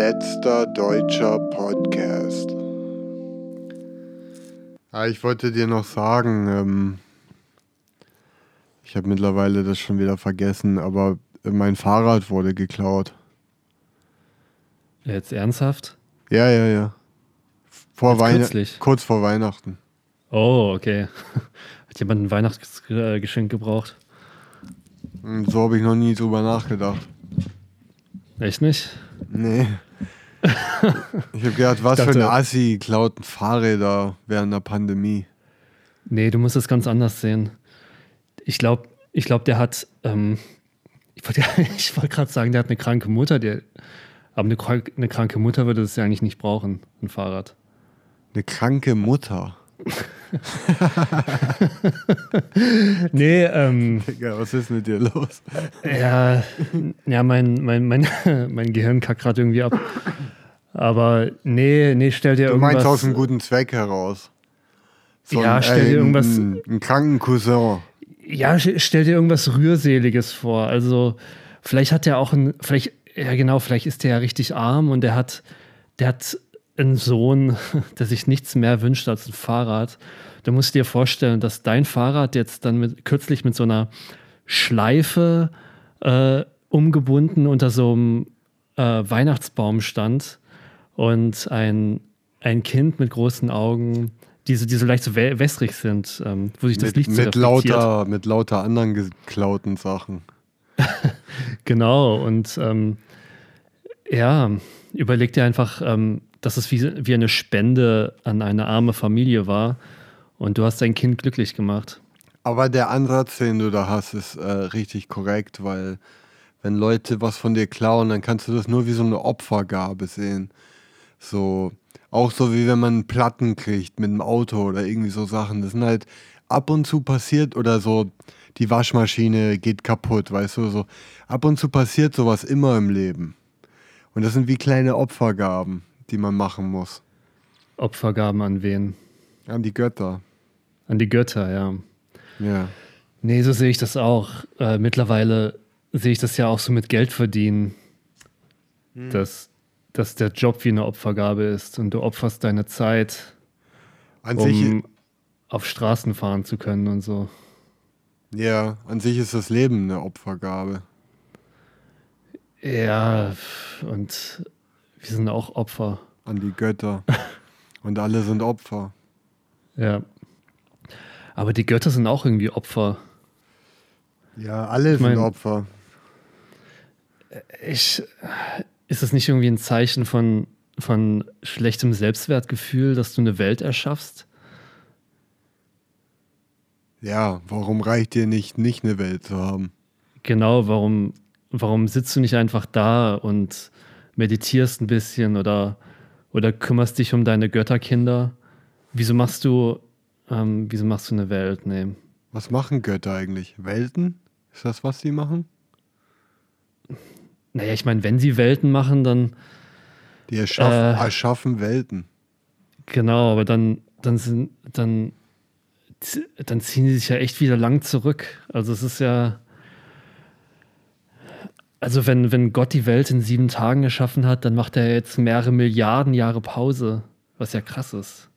letzter deutscher Podcast. Ah, ich wollte dir noch sagen, ähm, ich habe mittlerweile das schon wieder vergessen, aber mein Fahrrad wurde geklaut. Jetzt ernsthaft? Ja, ja, ja. Vor Jetzt Weihn kürzlich? kurz vor Weihnachten. Oh, okay. Hat jemand ein Weihnachtsgeschenk gebraucht? Hm, So habe ich noch nie drüber nachgedacht. Echt nicht? Nee. Ich habe gedacht, was Ich für ein dachte- Assi klaut Fahrräder während der Pandemie. Nee, du musst es ganz anders sehen. Ich glaube, ich glaub, der hat, ähm, ich wollte wollt gerade sagen, der hat eine kranke Mutter, der, aber eine, eine kranke Mutter würde es ja eigentlich nicht brauchen, ein Fahrrad. Eine kranke Mutter. Nee, ähm, Digga, was ist mit dir los? ja, ja mein, mein, mein, mein Gehirn kackt gerade irgendwie ab. Aber nee, nee, stell dir Du irgendwas. meinst aus einem guten Zweck heraus. Ja, ein- stell dir ein- irgendwas- Einen, einen kranken Cousin. Ja, stell dir irgendwas Rührseliges vor. Also, vielleicht hat er auch ein, vielleicht, ja genau, vielleicht ist der ja richtig arm und der hat, der hat einen Sohn, der sich nichts mehr wünscht als ein Fahrrad. Du musst dir vorstellen, dass dein Fahrrad jetzt dann mit, kürzlich mit so einer Schleife äh, umgebunden unter so einem äh, Weihnachtsbaum stand und ein, ein Kind mit großen Augen, die so, die so leicht so wä- wässrig sind, ähm, wo sich das Mit, Licht so mit, lauter, mit lauter anderen geklauten Sachen. Genau, und ähm, ja, überleg dir einfach, ähm, dass es wie, wie eine Spende an eine arme Familie war und du hast dein Kind glücklich gemacht. Aber der Ansatz, den du da hast, ist äh, richtig korrekt, weil wenn Leute was von dir klauen, dann kannst du das nur wie so eine Opfergabe sehen. So, auch so wie wenn man Platten kriegt mit einem Auto oder irgendwie so Sachen. Das sind halt ab und zu passiert oder so, die Waschmaschine geht kaputt, weißt du, so. Ab und zu passiert sowas immer im Leben. Und das sind wie kleine Opfergaben, die man machen muss. Opfergaben an wen? An die Götter. An die Götter, ja. Ja. Nee, so sehe ich das auch. Äh, mittlerweile sehe ich das ja auch so mit Geld verdienen, dass, dass der Job wie eine Opfergabe ist und du opferst deine Zeit, An sich, um auf Straßen fahren zu können und so. ja, an sich ist das Leben eine Opfergabe. Ja, und wir sind auch Opfer. an die Götter. Und alle sind Opfer. Ja. Aber die Götter sind auch irgendwie Opfer. Ja, alle mein- sind Opfer. Ich, ist es nicht irgendwie ein Zeichen von, von schlechtem Selbstwertgefühl, dass du eine Welt erschaffst? Ja, warum reicht dir nicht, nicht eine Welt zu haben? Genau, warum, warum sitzt du nicht einfach da und meditierst ein bisschen oder, oder kümmerst dich um deine Götterkinder? Wieso machst du, ähm, wieso machst du eine Welt? Nee. Was machen Götter eigentlich? Welten? Ist das, was sie machen? Naja, ich meine, wenn sie Welten machen, dann Die erschaffen, Äh. erschaffen Welten. Genau, aber dann, dann sind, dann, dann ziehen die sich ja echt wieder lang zurück. Also es ist ja, also wenn, wenn Gott die Welt in sieben Tagen geschaffen hat, dann macht er jetzt mehrere Milliarden Jahre Pause, was ja krass ist.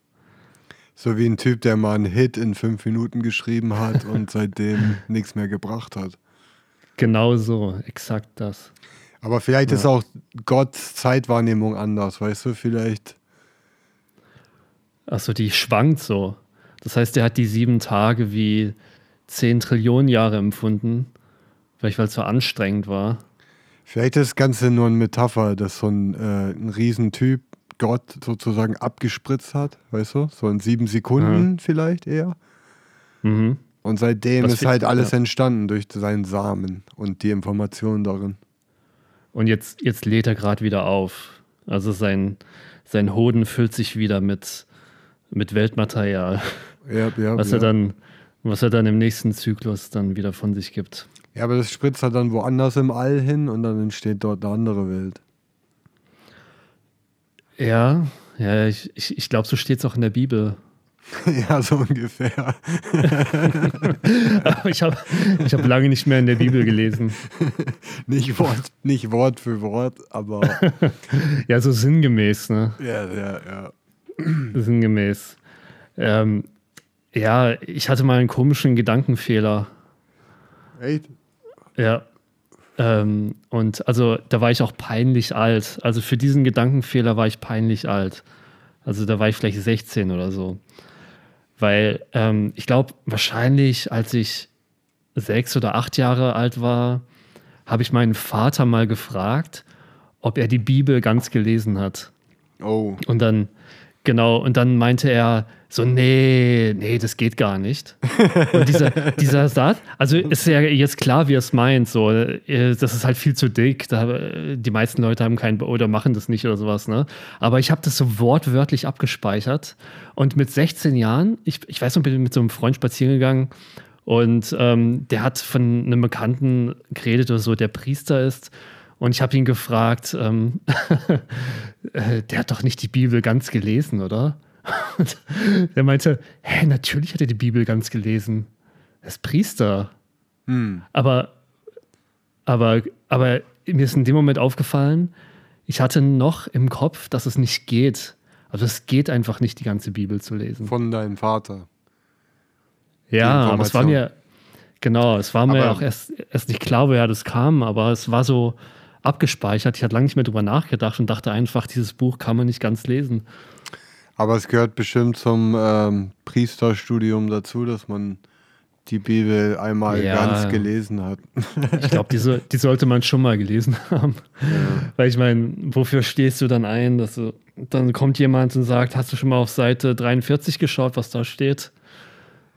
So wie ein Typ, der mal einen Hit in fünf Minuten geschrieben hat und seitdem nichts mehr gebracht hat. Genau so, exakt das. Aber vielleicht ist auch Gottes Zeitwahrnehmung anders, weißt du? Vielleicht. Achso, die schwankt so. Das heißt, er hat die sieben Tage wie zehn Trillionen Jahre empfunden, vielleicht weil es so anstrengend war. Vielleicht ist das Ganze nur eine Metapher, dass so ein, äh, ein Riesentyp Gott sozusagen abgespritzt hat, weißt du? So in sieben Sekunden vielleicht eher. Mhm. Und seitdem Das ist halt alles ja. entstanden durch seinen Samen und die Informationen darin. Und jetzt, jetzt lädt er gerade wieder auf. Also sein, sein Hoden füllt sich wieder mit, mit Weltmaterial, Ja, ja, was, ja. er dann, was er dann im nächsten Zyklus dann wieder von sich gibt. Ja, aber das spritzt er dann woanders im All hin und dann entsteht dort eine andere Welt. Ja, ja, ich, ich, ich glaube, so steht es auch in der Bibel. Ja, so ungefähr. ich habe ich hab lange nicht mehr in der Bibel gelesen. Nicht Wort, nicht Wort für Wort, aber. ja, so sinngemäß, ne? Ja, ja, ja. Sinngemäß. Ähm, ja, ich hatte mal einen komischen Gedankenfehler. Echt? Ja. Ähm, und also da war ich auch peinlich alt. Also für diesen Gedankenfehler war ich peinlich alt. Also da war ich vielleicht 16 oder so. Weil ähm, ich glaube, wahrscheinlich, als ich sechs oder acht Jahre alt war, habe ich meinen Vater mal gefragt, ob er die Bibel ganz gelesen hat. Oh. Und dann, genau, und dann meinte er so, nee, nee, das geht gar nicht. Und dieser, dieser Satz, also ist ja jetzt klar, wie er es meint, so, äh, das ist halt viel zu dick, da, die meisten Leute haben keinen, oder machen das nicht oder sowas, ne? Aber ich habe das so wortwörtlich abgespeichert und mit 16 Jahren, ich, ich weiß noch, bin mit so einem Freund spazieren gegangen und ähm, der hat von einem Bekannten geredet oder so, der Priester ist. Und ich habe ihn gefragt, ähm, äh, der hat doch nicht die Bibel ganz gelesen, oder? Und der meinte, hä, natürlich hat er die Bibel ganz gelesen. Er ist Priester. Hm. Aber, aber, aber mir ist in dem Moment aufgefallen, ich hatte noch im Kopf, dass es nicht geht. Also es geht einfach nicht, die ganze Bibel zu lesen. Von deinem Vater. Ja, aber es war mir, genau, es war mir Aber- auch erst, erst nicht klar, woher das kam, aber es war so abgespeichert. Ich hatte lange nicht mehr drüber nachgedacht und dachte einfach, dieses Buch kann man nicht ganz lesen. Aber es gehört bestimmt zum ähm, Priesterstudium dazu, dass man die Bibel einmal Ja. ganz gelesen hat. Ich glaube, die, so, die sollte man schon mal gelesen haben. Weil ich meine, wofür stehst du dann ein? Dass du, dann kommt jemand und sagt, hast du schon mal auf Seite 43 geschaut, was da steht?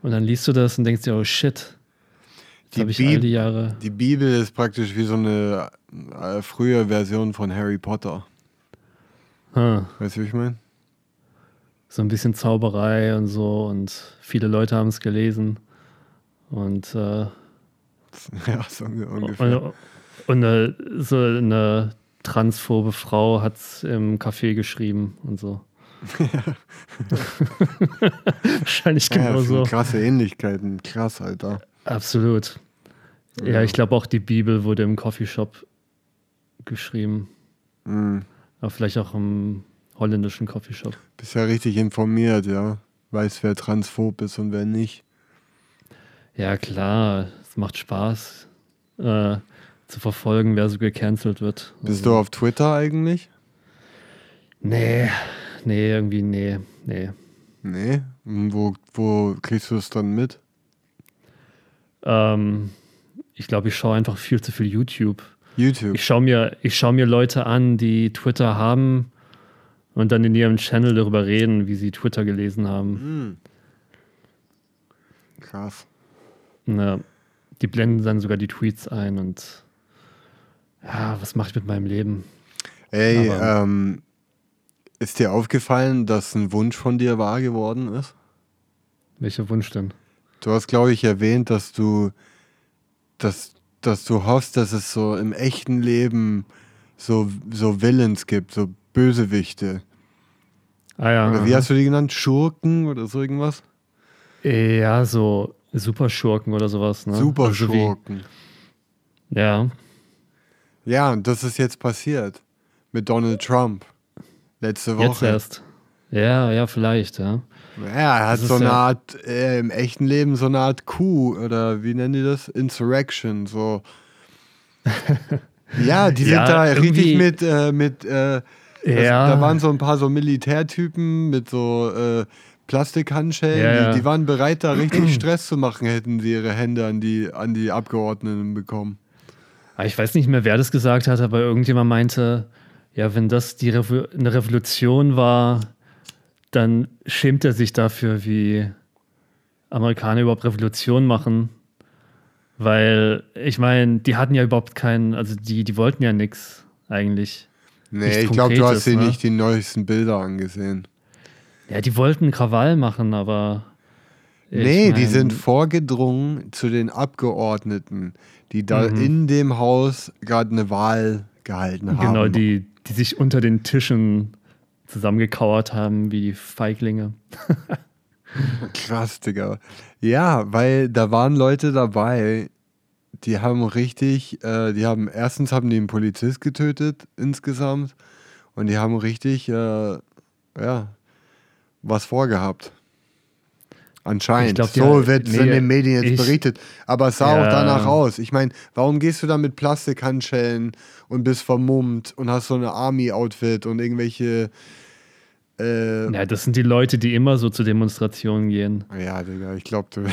Und dann liest du das und denkst dir, oh shit, Die habe ich Bib- all die Jahre. Die Bibel ist praktisch wie so eine äh, frühe Version von Harry Potter. Hm, Weißt du, wie ich meine? So ein bisschen Zauberei und so und viele Leute haben es gelesen. Und, äh, Ja, so ungefähr. und, und eine, so eine transphobe Frau hat es im Café geschrieben und so. Wahrscheinlich Ja, genau das sind so. krasse Ähnlichkeiten. Krass, Alter. Absolut. Ja, ich glaube auch die Bibel wurde im Coffeeshop geschrieben. Mhm. Aber vielleicht auch im holländischen Coffeeshop. Bist ja richtig informiert, ja. Weiß, wer transphob ist und wer nicht. Ja, klar, es macht Spaß äh, zu verfolgen, wer so gecancelt wird. Bist Also, du auf Twitter eigentlich? Nee, nee, irgendwie, nee, nee. Nee. Und Wo, wo kriegst du es dann mit? Ähm, ich glaube, ich schaue einfach viel zu viel YouTube. YouTube. Ich schaue mir, ich schau mir Leute an, die Twitter haben und dann in ihrem Channel darüber reden, wie sie Twitter gelesen haben. Mhm. Krass. Ja, die blenden dann sogar die Tweets ein und ja, was mache ich mit meinem Leben? Ey, Aber- ähm, ist dir aufgefallen, dass ein Wunsch von dir wahr geworden ist? Welcher Wunsch denn? Du hast, glaube ich, erwähnt, dass du, dass, dass du hoffst, dass es so im echten Leben so, so Villains gibt, so Bösewichte. Ah ja. Oder wie hast du die genannt? Schurken oder so irgendwas? Ja, so Superschurken oder sowas. Ne? Also Superschurken. wie, ja, Ja, und das ist jetzt passiert. Mit Donald Trump. Letzte Woche. jetzt erst. Ja, ja, vielleicht, ja. Ja, er hat Das so eine ja- Art, äh, im echten Leben so eine Art Coup oder wie nennen die das? Insurrection, so. ja, die sind Ja, da richtig mit, äh, mit, äh, Ja. da waren so ein paar so Militärtypen mit so äh, Plastikhandschellen, Ja. Die, die waren bereit, da richtig Stress zu machen, hätten sie ihre Hände an die, an die Abgeordneten bekommen. Aber Ich weiß nicht mehr, wer das gesagt hat, aber irgendjemand meinte, ja, wenn das die Revo eine Revolution war, dann schämt er sich dafür, wie Amerikaner überhaupt Revolution machen. Weil, ich meine, die hatten ja überhaupt keinen, also die, die wollten ja nichts eigentlich. Nee, ich glaube, du hast dir ne? nicht die neuesten Bilder angesehen. Ja, die wollten Krawall machen, aber. Nee, die mein, sind vorgedrungen zu den Abgeordneten, die da Mhm. in dem Haus gerade eine Wahl gehalten haben. Genau, die, die sich unter den Tischen zusammengekauert haben, wie die Feiglinge. Krass, Digga. Ja, weil da waren Leute dabei, die haben richtig, äh, die haben, erstens haben die einen Polizist getötet insgesamt und die haben richtig, äh, ja, was vorgehabt. Anscheinend. glaub, so wird es in nee, den Medien jetzt ich- berichtet. Aber es sah Ja. auch danach aus. Ich meine, warum gehst du da mit Plastikhandschellen und bist vermummt und hast so eine Army-Outfit und irgendwelche. Äh, Ja, das sind die Leute, die immer so zu Demonstrationen gehen. ja, Digga, ich glaube.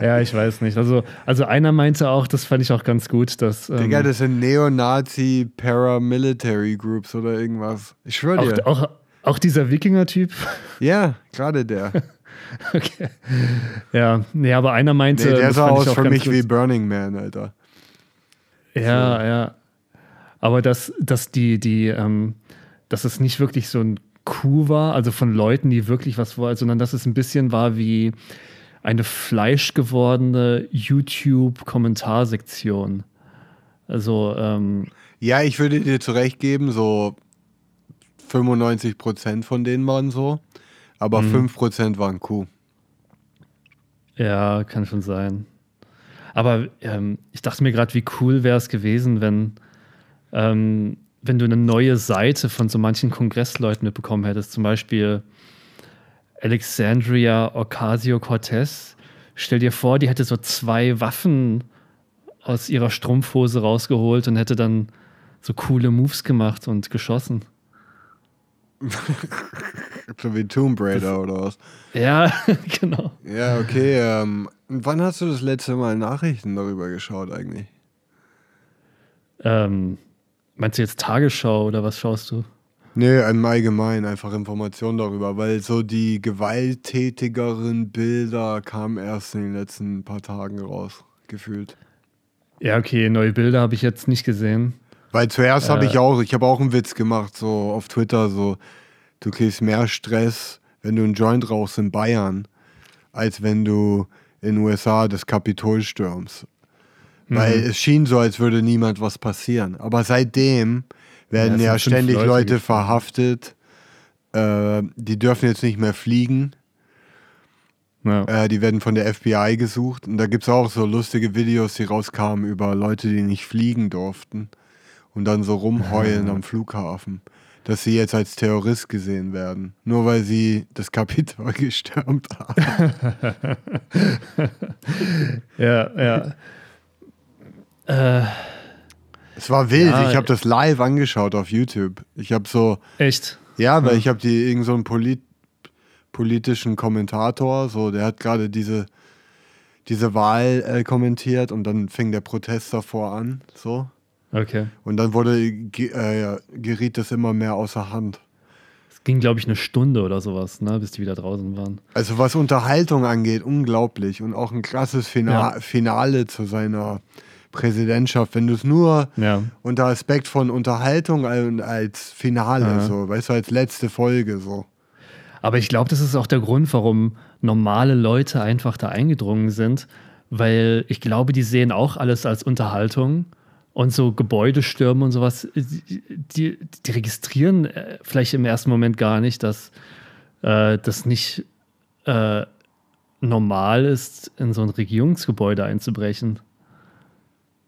Ja, ich weiß nicht. Also, also einer meinte auch, das fand ich auch ganz gut, dass ähm, Digga, das sind Neonazi Paramilitary Groups oder irgendwas. Ich schwöre dir. auch, auch, auch dieser Wikinger-Typ. Ja, gerade der. okay. Ja, nee, aber einer meinte. Nee, der das sah aus auch für mich gut. wie Burning Man, Alter. Ja, ja. Aber dass, dass die, die, ähm, dass es nicht wirklich so ein Coup war, also von Leuten, die wirklich was wollten, sondern dass es ein bisschen war wie eine fleischgewordene YouTube-Kommentarsektion. Also, ähm, Ja, ich würde dir zurecht geben, so 95% von denen waren so, aber Mhm. 5% waren Kuh. ja, kann schon sein. Aber ähm, ich dachte mir gerade, wie cool wäre es gewesen, wenn, ähm, wenn du eine neue Seite von so manchen Kongressleuten mitbekommen hättest. Zum Beispiel Alexandria Ocasio-Cortez. Stell dir vor, die hätte so zwei Waffen aus ihrer Strumpfhose rausgeholt und hätte dann so coole Moves gemacht und geschossen. So wie Tomb Raider oder was. Ja, genau. Ja, okay. Ähm, wann hast du das letzte Mal Nachrichten darüber geschaut eigentlich? Ähm, meinst du jetzt Tagesschau oder was schaust du? Nee, im Allgemeinen einfach Informationen darüber, weil so die gewalttätigeren Bilder kamen erst in den letzten paar Tagen raus, gefühlt. Ja, okay, neue Bilder habe ich jetzt nicht gesehen. Weil zuerst habe Äh. ich auch, ich habe auch einen Witz gemacht, so auf Twitter, so, du kriegst mehr Stress, wenn du einen Joint rauchst in Bayern, als wenn du in den USA das Kapitol stürmst. Weil es schien so, als würde niemand was passieren. Aber seitdem werden Ja, ja, ständig Leute Leute verhaftet. Äh, die dürfen jetzt nicht mehr fliegen. Ja. Äh, die werden von der FBI gesucht. Und da gibt es auch so lustige Videos, die rauskamen über Leute, die nicht fliegen durften. Und dann so rumheulen am Flughafen. Dass sie jetzt als Terrorist gesehen werden. Nur weil sie das Kapitol gestürmt haben. Ja, ja. Äh, Es war wild. Ja, ich habe das live angeschaut auf YouTube. Ich habe so, echt? ja, weil Ja. ich habe die irgend so einen Polit politischen Kommentator, so, der hat gerade diese, diese Wahl äh, kommentiert und dann fing der Protest davor an, so. Okay. Und dann wurde, ge- äh, geriet das immer mehr außer Hand. Es ging, glaube ich, eine Stunde oder sowas, ne, bis die wieder draußen waren. Also was Unterhaltung angeht, unglaublich. Und auch ein krasses Fina Ja. Finale zu seiner Präsidentschaft. Wenn du es nur Ja. unter Aspekt von Unterhaltung als Finale, Aha. so, weißt du, als letzte Folge so. Aber ich glaube, das ist auch der Grund, warum normale Leute einfach da eingedrungen sind, weil ich glaube, die sehen auch alles als Unterhaltung und so Gebäudestürme und sowas, die, die registrieren äh, vielleicht im ersten Moment gar nicht, dass äh, das nicht äh, normal ist, in so ein Regierungsgebäude einzubrechen.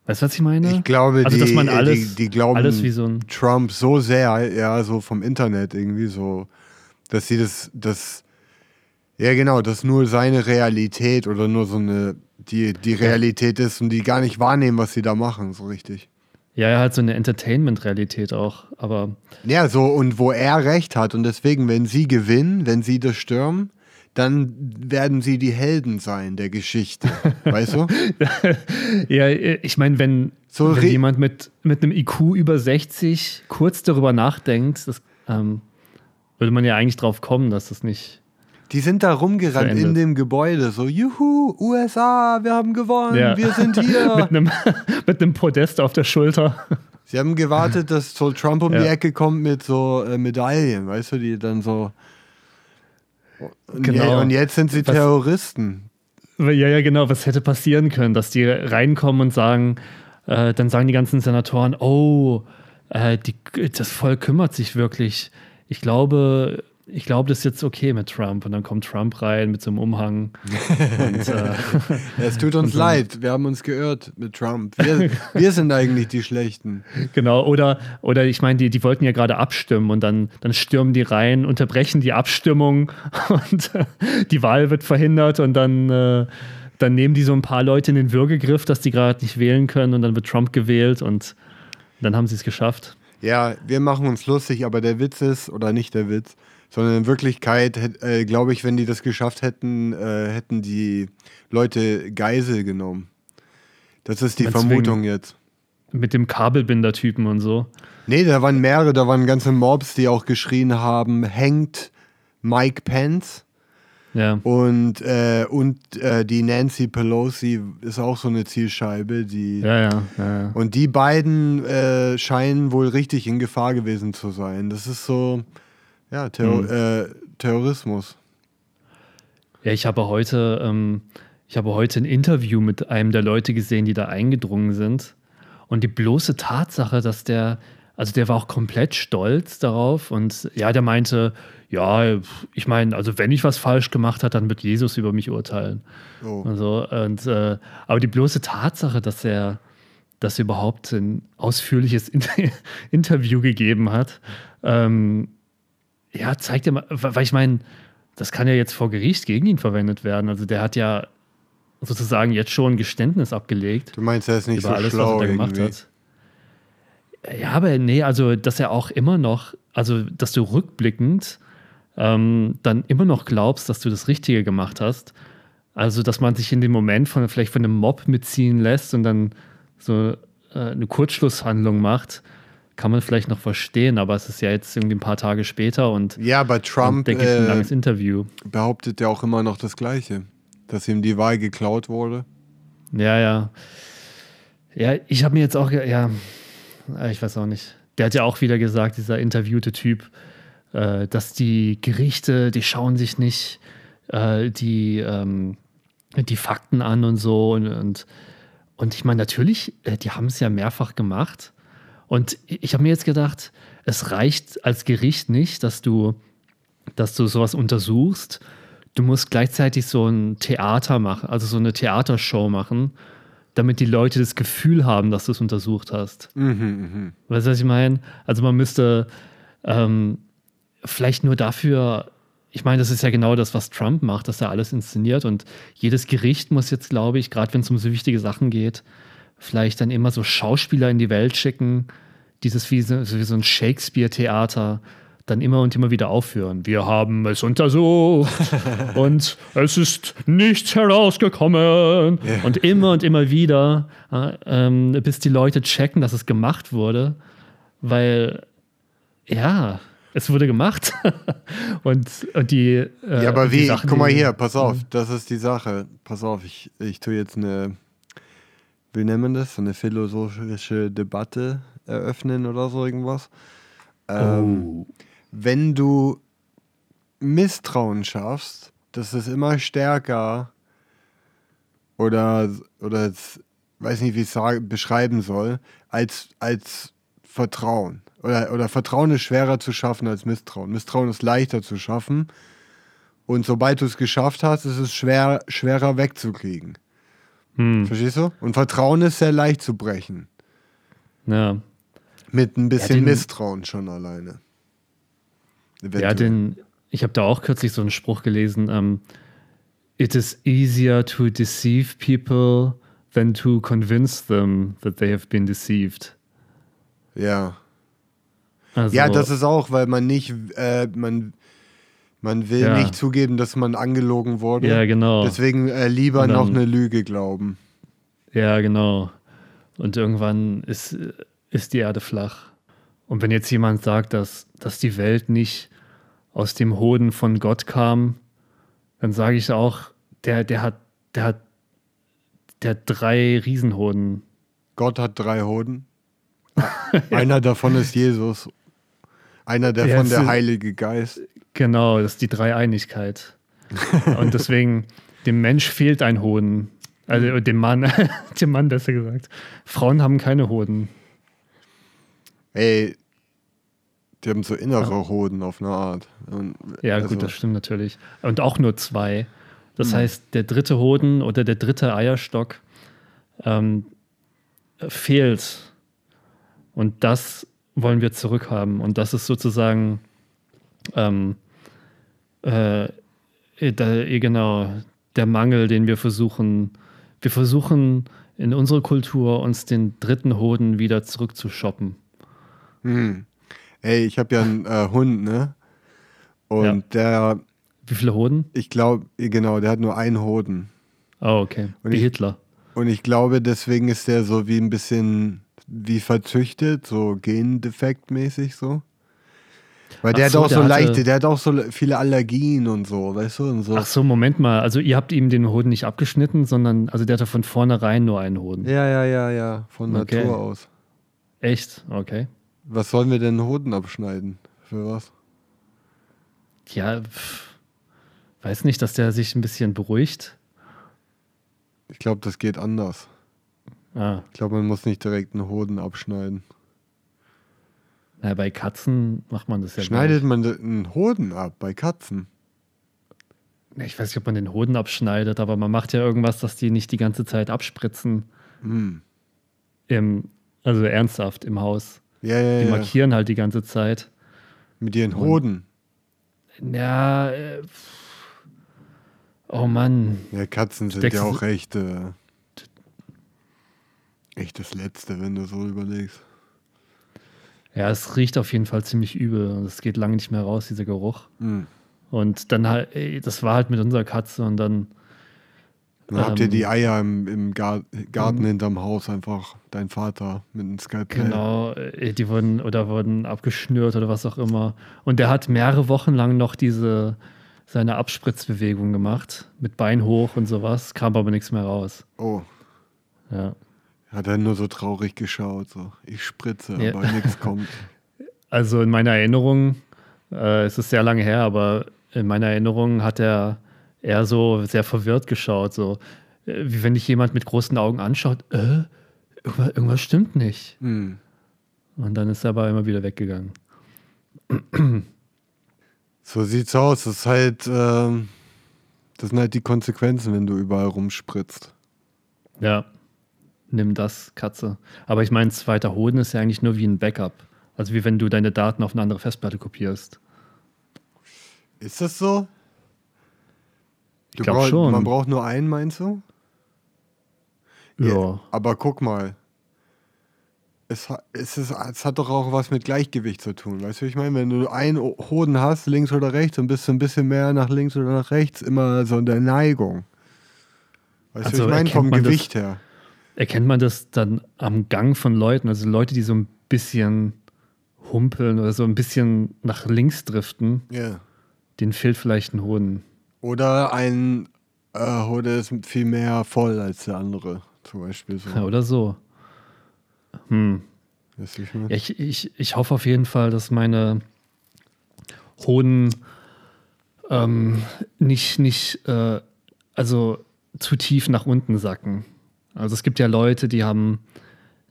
Weißt du, was ich meine? Ich glaube, also, die, dass man alles, die, die glauben alles wie so ein. Trump so sehr, ja, so vom Internet irgendwie so, dass sie das, das, ja genau, dass nur seine Realität oder nur so eine, die, die Realität ist und die gar nicht wahrnehmen, was sie da machen, so richtig. Ja, er hat so eine Entertainment-Realität auch, aber Ja, so, und wo er recht hat und deswegen, wenn sie gewinnen, wenn sie das stürmen, dann werden sie die Helden sein der Geschichte, weißt du? Ja, ich meine, wenn, So wenn jemand mit, mit einem IQ über 60 kurz darüber nachdenkt, das, ähm, würde man ja eigentlich drauf kommen, dass das nicht. Die sind da rumgerannt in dem Gebäude, so, juhu, USA, wir haben gewonnen, Ja. wir sind hier. mit, einem, mit einem Podest auf der Schulter. Sie haben gewartet, dass so Trump um Ja. die Ecke kommt mit so äh, Medaillen, weißt du, die dann so. Und, Genau. je, und jetzt sind sie Was- Terroristen. Ja, ja, genau. Was hätte passieren können, dass die reinkommen und sagen, äh, dann sagen die ganzen Senatoren, oh, äh, die, das Volk kümmert sich wirklich. Ich glaube, ich glaube, das ist jetzt okay mit Trump. Und dann kommt Trump rein mit so einem Umhang. und, äh, es tut uns leid, wir haben uns geirrt mit Trump. Wir, wir sind eigentlich die Schlechten. Genau, oder, oder ich meine, die, die wollten ja gerade abstimmen und dann, dann stürmen die rein, unterbrechen die Abstimmung und äh, die Wahl wird verhindert und dann, äh, dann nehmen die so ein paar Leute in den Würgegriff, dass die gerade nicht wählen können und dann wird Trump gewählt und dann haben sie es geschafft. Ja, wir machen uns lustig, aber der Witz ist, oder nicht der Witz, sondern in Wirklichkeit, äh, glaube ich, wenn die das geschafft hätten, äh, hätten die Leute Geisel genommen. Das ist die Meinst Vermutung jetzt. Mit dem Kabelbinder-Typen und so. Nee, da waren mehrere, da waren ganze Mobs, die auch geschrien haben, hängt Mike Pence. Ja. Und, äh, und äh, die Nancy Pelosi ist auch so eine Zielscheibe. Die, ja, ja, ja, ja. Und die beiden äh, scheinen wohl richtig in Gefahr gewesen zu sein. Das ist so, ja, Terror, mhm. Äh, Terrorismus. Ja, ich habe heute, ähm, ich habe heute ein Interview mit einem der Leute gesehen, die da eingedrungen sind. Und die bloße Tatsache, dass der, also der war auch komplett stolz darauf und ja, der meinte, ja, ich meine, also wenn ich was falsch gemacht habe, dann wird Jesus über mich urteilen. Oh. Also, und, äh, aber die bloße Tatsache, dass er, dass er überhaupt ein ausführliches Interview gegeben hat, ähm, ja, zeigt ja mal, weil ich meine, das kann ja jetzt vor Gericht gegen ihn verwendet werden. Also der hat ja sozusagen jetzt schon ein Geständnis abgelegt. Du meinst, er ist nicht über so alles, schlau was er gemacht irgendwie. hat. Ja, aber nee, also dass er auch immer noch, also dass du rückblickend ähm, dann immer noch glaubst, dass du das Richtige gemacht hast. Also, dass man sich in dem Moment von vielleicht von einem Mob mitziehen lässt und dann so äh, eine Kurzschlusshandlung macht, kann man vielleicht noch verstehen, aber es ist ja jetzt irgendwie ein paar Tage später und ja, bei Trump denke ich ein äh, langes Interview behauptet er auch immer noch das Gleiche, dass ihm die Wahl geklaut wurde. Ja, ja, ja. Ich habe mir jetzt auch ja, ich weiß auch nicht. Der hat ja auch wieder gesagt, dieser interviewte Typ, äh, dass die Gerichte, die schauen sich nicht äh, die, ähm, die Fakten an und so. Und, und, und ich meine, natürlich, äh, die haben es ja mehrfach gemacht. Und ich habe mir jetzt gedacht, es reicht als Gericht nicht, dass du, dass du sowas untersuchst. Du musst gleichzeitig so ein Theater machen, also so eine Theatershow machen, damit die Leute das Gefühl haben, dass du es untersucht hast. Mhm, mh. Weißt du, was ich meine? Also man müsste ähm, vielleicht nur dafür, ich meine, das ist ja genau das, was Trump macht, dass er alles inszeniert und jedes Gericht muss jetzt, glaube ich, gerade wenn es um so wichtige Sachen geht, vielleicht dann immer so Schauspieler in die Welt schicken, dieses wie so, wie so ein Shakespeare-Theater, dann immer und immer wieder aufführen. Wir haben es untersucht und es ist nichts herausgekommen. Yeah. Und immer und immer wieder, äh, ähm, bis die Leute checken, dass es gemacht wurde. Weil, ja, es wurde gemacht. und, und die. Äh, ja, aber wie? Sachen, Guck mal hier, pass auf, das ist die Sache. Pass auf, ich, ich tue jetzt eine, wie nennen wir das? So eine philosophische Debatte eröffnen oder so irgendwas. Ähm, oh. Wenn du Misstrauen schaffst, das ist immer stärker oder, oder weiß nicht, wie ich es beschreiben soll, als, als Vertrauen. Oder, oder Vertrauen ist schwerer zu schaffen als Misstrauen. Misstrauen ist leichter zu schaffen. Und sobald du es geschafft hast, ist es schwer, schwerer wegzukriegen. Hm. Verstehst du? Und Vertrauen ist sehr leicht zu brechen. Ja. Mit ein bisschen ja, den, Misstrauen schon alleine. Eventuell. Ja, den, ich habe da auch kürzlich so einen Spruch gelesen. Ähm, It is easier to deceive people than to convince them that they have been deceived. Ja. Also, ja, das ist auch, weil man nicht, äh, man, man will ja. nicht zugeben, dass man angelogen wurde. Ja, genau. Deswegen äh, lieber dann, noch eine Lüge glauben. Ja, genau. Und irgendwann ist, ist die Erde flach. Und wenn jetzt jemand sagt, dass, dass die Welt nicht aus dem Hoden von Gott kam, dann sage ich auch, der, der hat, der hat, der hat drei Riesenhoden. Gott hat drei Hoden. Einer davon ist Jesus. Einer der ja, von der Heilige Geist. Genau, das ist die Dreieinigkeit. Und deswegen, dem Mensch fehlt ein Hoden. Also dem Mann, dem Mann besser gesagt. Frauen haben keine Hoden. Ey, Die haben so innere Hoden auf eine Art. Und, Ja, also, gut, das stimmt natürlich. Und auch nur zwei. Das Hm. heißt, der dritte Hoden oder der dritte Eierstock ähm, fehlt. Und das wollen wir zurückhaben. Und das ist sozusagen ähm, äh, da, eh genau der Mangel, den wir versuchen. Wir versuchen in unserer Kultur uns den dritten Hoden wieder zurückzushoppen. Hm. Ey, ich habe ja einen äh, Hund, ne? Und der, Wie viele Hoden? ich glaube, genau, der hat nur einen Hoden. Oh, okay. Und Wie ich- Hitler. Und ich glaube, deswegen ist der so wie ein bisschen wie verzüchtet, so gendefektmäßig so. Weil der Ach hat so, auch so der hatte- leichte, der hat auch so viele Allergien und so, weißt du? Und so. Ach so, Moment mal. Also ihr habt ihm den Hoden nicht abgeschnitten, sondern also der hatte von vornherein nur einen Hoden. Ja, ja, ja, ja, von Okay. Natur aus. Echt? Okay. Was sollen wir denn Hoden abschneiden? Für was? Ja, pff, weiß nicht, dass der sich ein bisschen beruhigt. Ich glaube, das geht anders. Ah, Ich glaube, man muss nicht direkt einen Hoden abschneiden. na, bei Katzen macht man das ja. Schneidet man einen Hoden ab bei Katzen? Ich weiß nicht, ob man den Hoden abschneidet, aber man macht ja irgendwas, dass die nicht die ganze Zeit abspritzen. Hm. Im, also ernsthaft im Haus. Ja, ja, Die ja. markieren halt die ganze Zeit. Mit ihren Hoden. Ja, äh, oh Mann. Ja, Katzen sind ja auch echt, äh, echt das Letzte, wenn du so überlegst. Ja, es riecht auf jeden Fall ziemlich übel und es geht lange nicht mehr raus, dieser Geruch. Hm. Und dann halt, ey, das war halt mit unserer Katze und dann, Dann habt ihr Ähm, die Eier im, im Gar Garten hinterm Haus einfach, dein Vater mit einem Skalpell. genau, äh, die wurden oder wurden abgeschnürt oder was auch immer. Und der hat mehrere Wochen lang noch diese, seine Abspritzbewegung gemacht, mit Bein hoch und sowas, kam aber nichts mehr raus. Oh, Ja. Hat er nur so traurig geschaut, so. Ich spritze, Ja. aber nichts kommt. Also in meiner Erinnerung, äh, es ist sehr lange her, aber in meiner Erinnerung hat er eher so sehr verwirrt geschaut, so äh, wie wenn dich jemand mit großen Augen anschaut, äh, irgendwas, irgendwas stimmt nicht. Hm. Und dann ist er aber immer wieder weggegangen. So sieht's aus. Das ist halt, ähm, das sind halt die Konsequenzen, wenn du überall rumspritzt. Ja, nimm das, Katze. Aber ich meine, zweiter Hoden ist ja eigentlich nur wie ein Backup. Also wie wenn du deine Daten auf eine andere Festplatte kopierst. Ist das so? Ich glaub brauch- schon. Man braucht nur einen, meinst du? Ja. Aber guck mal. Es, es, ist, es hat doch auch was mit Gleichgewicht zu tun. Weißt du, ich meine? Wenn du einen Hoden hast, links oder rechts, und bist du ein bisschen mehr nach links oder nach rechts, immer so in der Neigung. Weißt du, Also wie ich meine? Vom Gewicht her. Erkennt man das dann am Gang von Leuten, also Leute, die so ein bisschen humpeln oder so ein bisschen nach links driften, Ja. denen fehlt vielleicht ein Hoden. Oder ein äh, Hode ist viel mehr voll als der andere. Zum Beispiel so. Ja, oder so. Hm. Weißt du, wie ich? Ja, ich, ich, ich hoffe auf jeden Fall, dass meine Hoden ähm, nicht, nicht äh, also zu tief nach unten sacken. Also es gibt ja Leute, die haben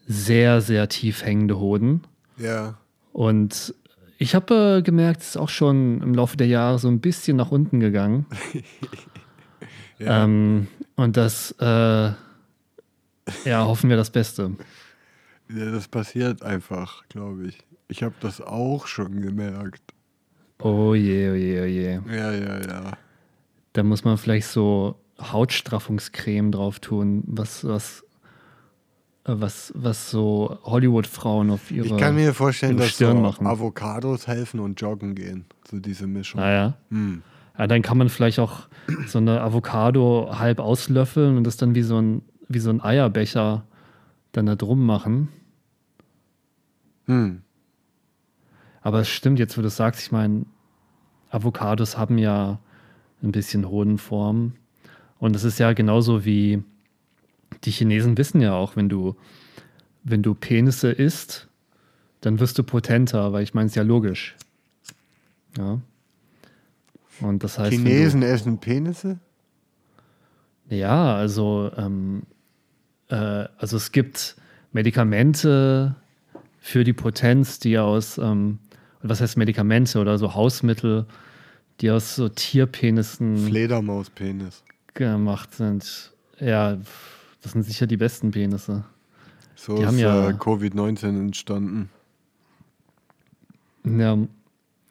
sehr, sehr tief hängende Hoden. Ja. Und ich habe äh, gemerkt, es ist auch schon im Laufe der Jahre so ein bisschen nach unten gegangen. Ja. Ähm, und das, äh, ja, hoffen wir das Beste. ja, das passiert einfach, glaube ich. Ich habe das auch schon gemerkt. Oh je, oh je, oh je. Ja, ja, ja. Da muss man vielleicht so Hautstraffungscreme drauf tun, was, was, äh, was, was so Hollywood-Frauen auf ihre. Ich kann mir vorstellen, dass Stirn so machen. Avocados helfen und joggen gehen. So diese Mischung. Naja. Hm. Ja, dann kann man vielleicht auch so eine Avocado halb auslöffeln und das dann wie so ein, wie so ein Eierbecher dann da drum machen. Hm. Aber es stimmt jetzt, wo du es sagst, ich meine, Avocados haben ja ein bisschen Hodenform. Und es ist ja genauso wie die Chinesen wissen ja auch, wenn du, wenn du Penisse isst, dann wirst du potenter, weil ich meine, es ist ja logisch. Ja. Und das heißt, wenn du- Chinesen essen Penisse? Ja, also, ähm, äh, also es gibt Medikamente für die Potenz, die aus ähm, was heißt Medikamente oder so Hausmittel, die aus so Tierpenissen Fledermauspenis. Gemacht sind. Ja, das sind sicher die besten Penisse. So Die ist haben ja- äh, Covid-19 entstanden. Ja,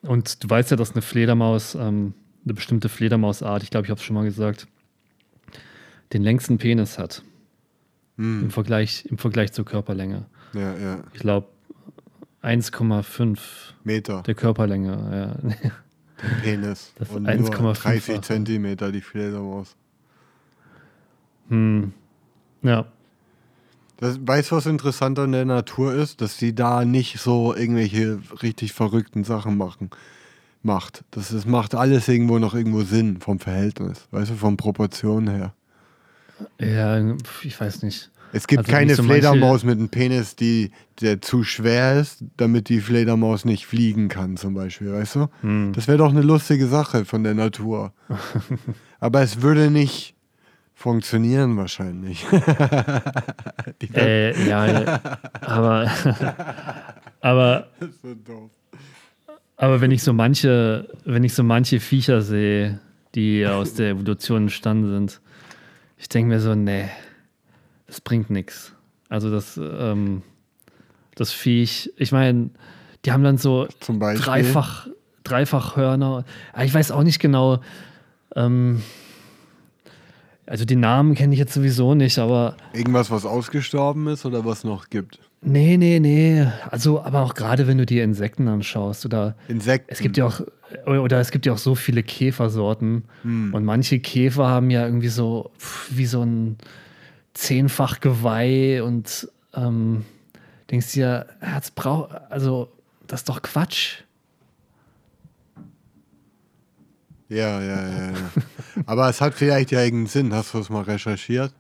und du weißt ja, dass eine Fledermaus, ähm, eine bestimmte Fledermausart, ich glaube, ich habe es schon mal gesagt, den längsten Penis hat im, Hm. Vergleich, im Vergleich zur Körperlänge. Ja, ja. Ich glaube 1,5 Meter, der Körperlänge. Ja. Penis. Das Und 1,5 nur 30 -fache. Zentimeter die Fledermaus. Hm. ja, Das, weißt du, was interessant an der Natur ist? Dass sie da nicht so irgendwelche richtig verrückten Sachen machen. Macht. Das ist, macht alles irgendwo noch irgendwo Sinn vom Verhältnis. Weißt du, von Proportionen her. ja, ich weiß nicht. Es gibt Also keine so Fledermaus mit einem Penis, die, der zu schwer ist, damit die Fledermaus nicht fliegen kann, zum Beispiel, weißt du? Hm. Das wäre doch eine lustige Sache von der Natur. Aber es würde nicht funktionieren wahrscheinlich. Äh, ja, aber, aber, so doof. aber wenn ich so manche, wenn ich so manche Viecher sehe, die aus der Evolution entstanden sind, ich denke mir so, nee, das bringt nichts. Also das, ähm, das Viech, ich meine, die haben dann so dreifach, dreifach Hörner. Ah, Ich weiß auch nicht genau. Ähm, also die Namen kenne ich jetzt sowieso nicht, aber Irgendwas, was ausgestorben ist oder was noch gibt. nee, nee, nee. Also, aber auch gerade wenn du dir Insekten anschaust oder Insekten. es gibt ja auch oder es gibt ja auch so viele Käfersorten Hm. und manche Käfer haben ja irgendwie so wie so ein zehnfach Geweih und ähm, denkst dir, Herz braucht also das ist doch Quatsch. Ja, ja, ja, ja. Aber es hat vielleicht ja irgendeinen Sinn. Hast du das mal recherchiert?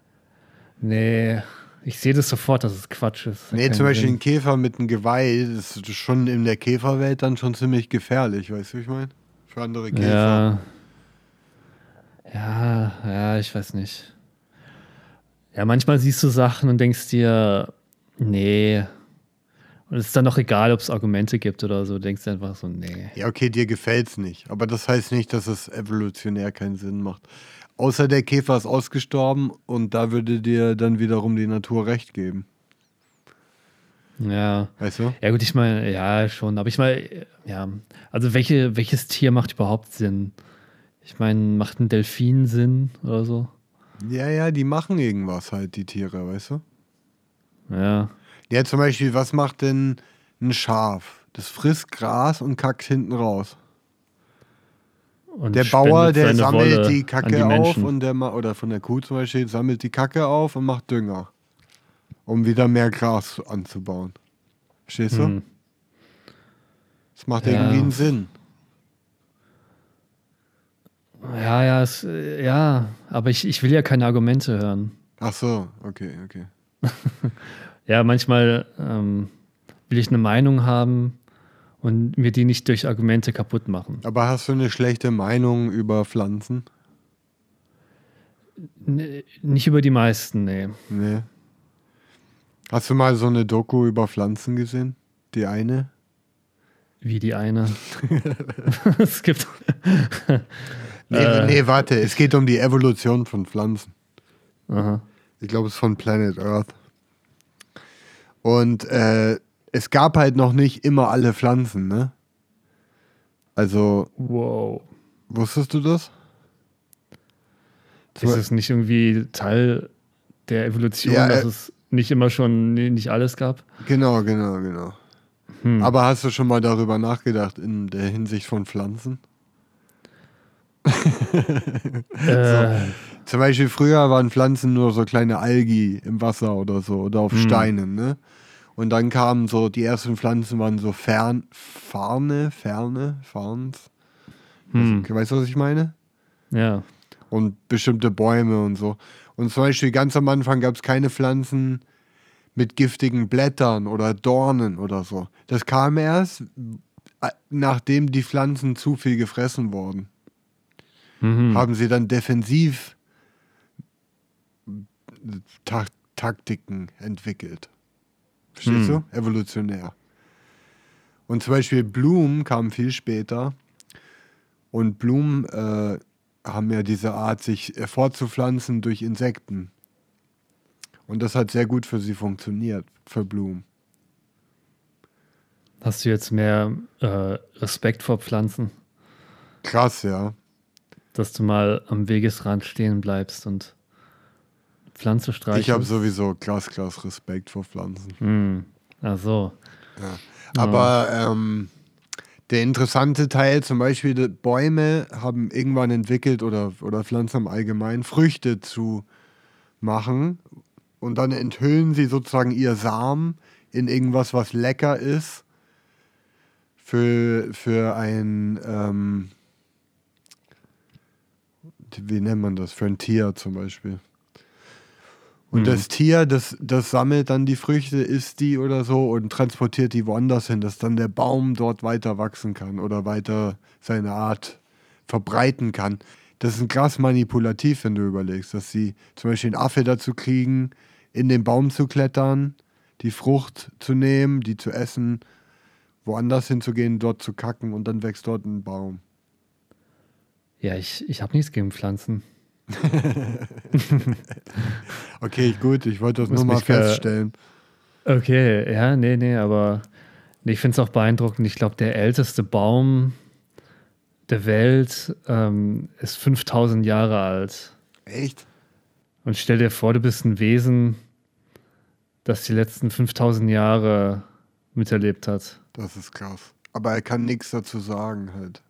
Nee, ich sehe das sofort, dass es Quatsch ist. Nee, zum Beispiel Sinn. ein Käfer mit einem Geweih, das ist schon in der Käferwelt dann schon ziemlich gefährlich, weißt du, wie ich meine? Für andere Käfer. Ja. Ja, ja, ich weiß nicht. Ja, manchmal siehst du Sachen und denkst dir, nee. Und es ist dann noch egal, ob es Argumente gibt oder so. Du denkst einfach so, nee. Ja, okay, dir gefällt's nicht. Aber das heißt nicht, dass es evolutionär keinen Sinn macht. Außer der Käfer ist ausgestorben und da würde dir dann wiederum die Natur recht geben. Ja. Weißt du? Ja, gut, ich meine, ja, schon. Aber ich meine, ja. Also, welche, welches Tier macht überhaupt Sinn? Ich meine, macht ein Delfin Sinn oder so? Ja, ja, die machen irgendwas halt, die Tiere, weißt du? Ja. Ja, zum Beispiel, was macht denn ein Schaf? Das frisst Gras und kackt hinten raus. Und Der Bauer, der sammelt Wolle die Kacke die auf und der oder von der Kuh zum Beispiel sammelt die Kacke auf und macht Dünger, um wieder mehr Gras anzubauen. Verstehst du? Hm. Das macht Ja. irgendwie einen Sinn. Ja, ja, es, ja, aber ich, ich will ja keine Argumente hören. Ach so, okay, okay. Ja, manchmal ähm, will ich eine Meinung haben und mir die nicht durch Argumente kaputt machen. Aber hast du eine schlechte Meinung über Pflanzen? N nicht über die meisten, nee. Nee. Hast du mal so eine Doku über Pflanzen gesehen? Die eine? Wie die eine. es gibt. Nee, Äh. nee, warte, es geht um die Evolution von Pflanzen. Aha. Ich glaube, es ist von Planet Earth. Und äh, es gab halt noch nicht immer alle Pflanzen, ne? Also, Wow. wusstest du das? Ist es nicht irgendwie Teil der Evolution, Ja, dass äh, es nicht immer schon nicht alles gab? Genau, genau, genau. Hm. Aber hast du schon mal darüber nachgedacht in der Hinsicht von Pflanzen? äh, Zum Beispiel früher waren Pflanzen nur so kleine Algi im Wasser oder so oder auf Hm. Steinen, ne? Und dann kamen so, die ersten Pflanzen waren so Fern, Farne, Ferne, Farns. hm. Weißt du, was ich meine? Ja. Und bestimmte Bäume und so. Und zum Beispiel ganz am Anfang gab es keine Pflanzen mit giftigen Blättern oder Dornen oder so. Das kam erst, äh, nachdem die Pflanzen zu viel gefressen wurden. Mhm. haben sie dann defensiv Ta Taktiken entwickelt. Verstehst Hm. du? Evolutionär. Und zum Beispiel Blumen kamen viel später. Und Blumen äh, haben ja diese Art, sich fortzupflanzen durch Insekten. Und das hat sehr gut für sie funktioniert, für Blumen. Hast du jetzt mehr äh, Respekt vor Pflanzen? Krass, ja. Dass du mal am Wegesrand stehen bleibst und Pflanze streichelst. Ich habe sowieso krass, krass Respekt vor Pflanzen. Hm. Ach so. Ja. Aber ähm, der interessante Teil, zum Beispiel die Bäume haben irgendwann entwickelt oder, oder Pflanzen im Allgemeinen, Früchte zu machen. Und dann enthüllen sie sozusagen ihr Samen in irgendwas, was lecker ist. Für, für ein, ähm, wie nennt man das? Für ein Tier zum Beispiel. Und Mhm. das Tier, das, das sammelt dann die Früchte, isst die oder so und transportiert die woanders hin, dass dann der Baum dort weiter wachsen kann oder weiter seine Art verbreiten kann. Das ist ein krass manipulativ, wenn du überlegst, dass sie zum Beispiel einen Affe dazu kriegen, in den Baum zu klettern, die Frucht zu nehmen, die zu essen, woanders hinzugehen, dort zu kacken und dann wächst dort ein Baum. Ja, ich, ich habe nichts gegen Pflanzen. Okay, gut, ich wollte das Muss nur mal feststellen. Okay, ja, nee, nee, aber ich finde es auch beeindruckend. Ich glaube, der älteste Baum der Welt ähm, ist 5000 Jahre alt. Echt? Und stell dir vor, du bist ein Wesen, das die letzten 5000 Jahre miterlebt hat. Das ist krass. Aber er kann nichts dazu sagen halt.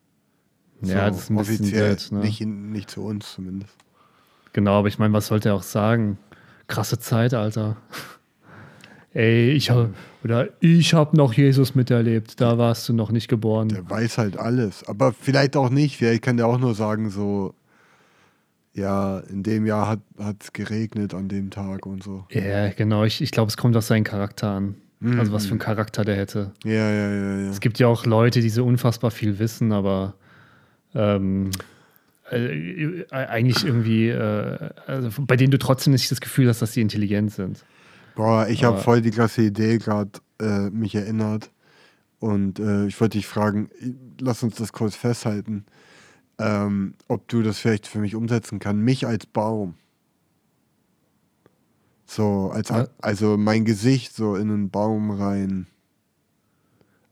Ja, das ist ein bisschen offiziell, blöd, ne? nicht, in, nicht zu uns zumindest. Genau, aber ich meine, was sollte er auch sagen? Krasse Zeit, Alter. Ey, ich habe oder ich habe noch Jesus miterlebt. Da warst du noch nicht geboren. Der weiß halt alles. Aber vielleicht auch nicht. Vielleicht kann der auch nur sagen, so, ja, in dem Jahr hat es geregnet an dem Tag und so. Ja, genau. Ich, ich glaube, es kommt auf seinen Charakter an. Also was für einen Charakter der hätte. Ja, ja, ja, ja. Es gibt ja auch Leute, die so unfassbar viel wissen, aber ähm, äh, eigentlich irgendwie, äh, also bei denen du trotzdem nicht das Gefühl hast, dass sie intelligent sind. Boah, ich habe voll die klasse Idee gerade äh, mich erinnert. Und äh, ich wollte dich fragen, lass uns das kurz festhalten, ähm, ob du das vielleicht für mich umsetzen kannst. Mich als Baum. So, als, Ja. also mein Gesicht so in einen Baum rein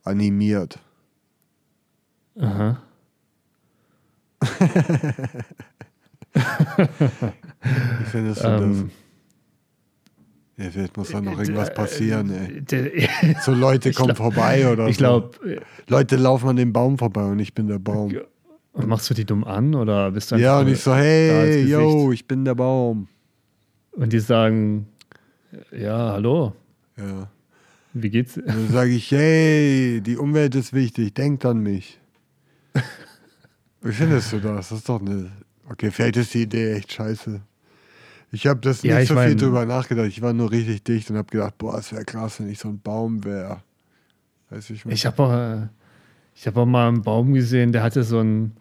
animiert. Aha. Wie findest du Ähm, das? Ja, vielleicht muss da noch irgendwas passieren, ey. Der, So Leute kommen glaub- vorbei oder ich so. glaube, Leute laufen an dem Baum vorbei und ich bin der Baum. machst du die dumm an oder bist du Ja, und ich so, hey, yo, ich bin der Baum. Und die sagen, ja, hallo, Ja. wie geht's? Und dann sage ich, hey, die Umwelt ist wichtig, denkt an mich. Wie findest du das? Das ist doch eine. Okay, vielleicht ist die Idee echt scheiße. Ich habe das Ja, nicht ich so viel mein- drüber nachgedacht. Ich war nur richtig dicht und habe gedacht, boah, es wäre krass, wenn ich so ein Baum wäre. Weißt du, ich? Ich habe auch, äh, ich hab auch mal einen Baum gesehen, der hatte so ein,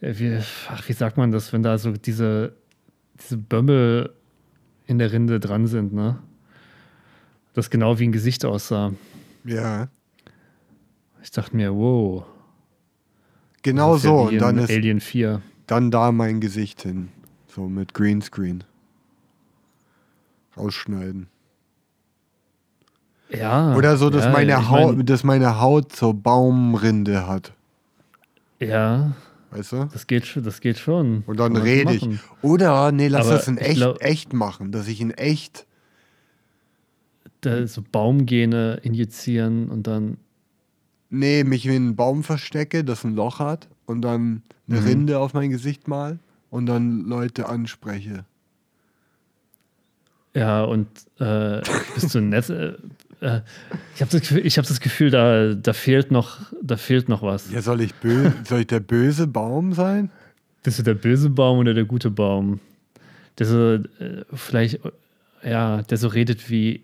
äh, wie, ach, wie sagt man das, wenn da so diese, diese Bömmel in der Rinde dran sind, ne? Das genau wie ein Gesicht aussah. Ja, Ich dachte mir, wow. Genau ja so. wie Und dann ist Alien 4. dann da mein Gesicht hin. So mit Greenscreen. Rausschneiden. Ja. Oder so, dass, ja, meine ich Haut, mein, dass meine Haut so Baumrinde hat. Ja, Weißt du? das geht, schon- das geht schon. Und dann rede ich. Oder, nee, lass Aber das in echt, glaub- echt machen. Dass ich in echt. Da, so Baumgene injizieren und dann. Nee, mich wie einen Baum verstecke, das ein Loch hat. Und dann eine Mhm. Rinde auf mein Gesicht mal. Und dann Leute anspreche. Ja, und äh, bist du nett? Äh, äh, ich habe das, Gefühl- ich hab das Gefühl, da, da, fehlt noch, da fehlt noch was. Ja, soll ich, bö soll ich der böse Baum sein? Bist du der böse Baum oder der gute Baum? Der so, äh, vielleicht, ja, der so redet wie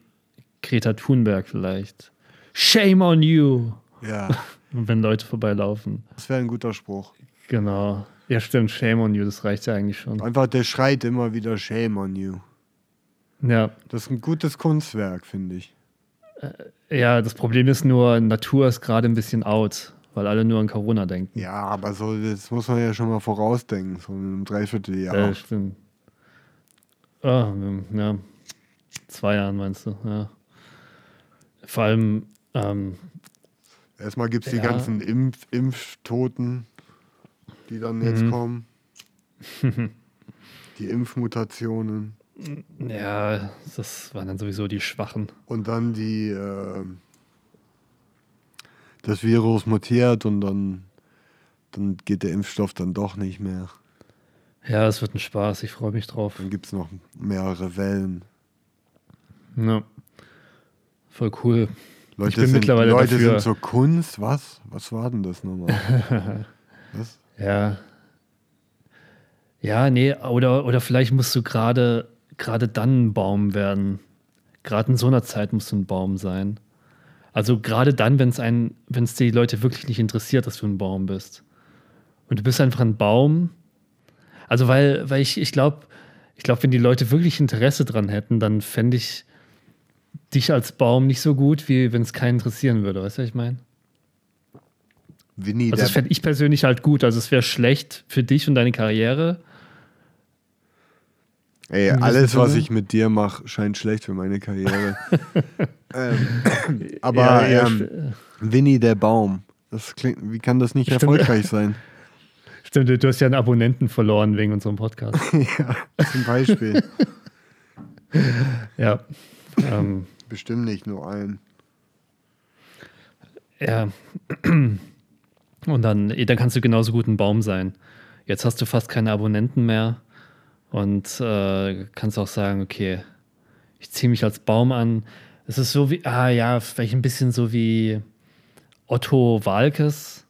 Greta Thunberg vielleicht. Shame on you! Ja, Wenn Leute vorbeilaufen. das wäre ein guter Spruch. Genau. Ja, stimmt, shame on you, das reicht ja eigentlich schon. Einfach, der schreit immer wieder Shame on you. Ja, Das ist ein gutes Kunstwerk, finde ich. Ja, das Problem ist nur, Natur ist gerade ein bisschen out, weil alle nur an Corona denken. Ja, aber so, das muss man ja schon mal vorausdenken, so in einem Dreivierteljahr. Ja, stimmt. Ah, ja, zwei Jahren meinst du, ja. Vor allem, ähm, Erstmal gibt es die Ja. ganzen Impf Impftoten, die dann jetzt Mhm. kommen. die Impfmutationen. ja, das waren dann sowieso die Schwachen. Und dann die, äh, das Virus mutiert und dann, dann geht der Impfstoff dann doch nicht mehr. Ja, es wird ein Spaß, ich freue mich drauf. Dann gibt es noch mehrere Wellen. Ja. Voll cool. Leute, bin sind, mittlerweile Leute dafür. sind zur Kunst. Was? Was war denn das nochmal? Was? Ja. Ja, nee, oder, oder vielleicht musst du gerade gerade dann ein Baum werden. Gerade in so einer Zeit musst du ein Baum sein. Also gerade dann, wenn es ein, wenn es die Leute wirklich nicht interessiert, dass du ein Baum bist. Und du bist einfach ein Baum. Also weil, weil ich, ich glaube, ich glaube, wenn die Leute wirklich Interesse dran hätten, dann fände ich dich als Baum nicht so gut, wie wenn es keinen interessieren würde. Weißt du, was ich meine? Winnie, Also das fände ich persönlich halt gut. Also es wäre schlecht für dich und deine Karriere. ey, alles, was ich mit dir mache, scheint schlecht für meine Karriere. ähm, aber Ja, ähm, Winnie der Baum. Das klingt, wie kann das nicht Stimmt. erfolgreich sein? Stimmt, du hast ja einen Abonnenten verloren wegen unserem Podcast. ja, zum Beispiel. ja. ähm, Bestimmt nicht nur einen. ja. Und dann, eh, dann kannst du genauso gut ein Baum sein. Jetzt hast du fast keine Abonnenten mehr und äh, kannst auch sagen, okay, ich ziehe mich als Baum an. Es ist so wie, ah ja, vielleicht ein bisschen so wie Otto Walkes,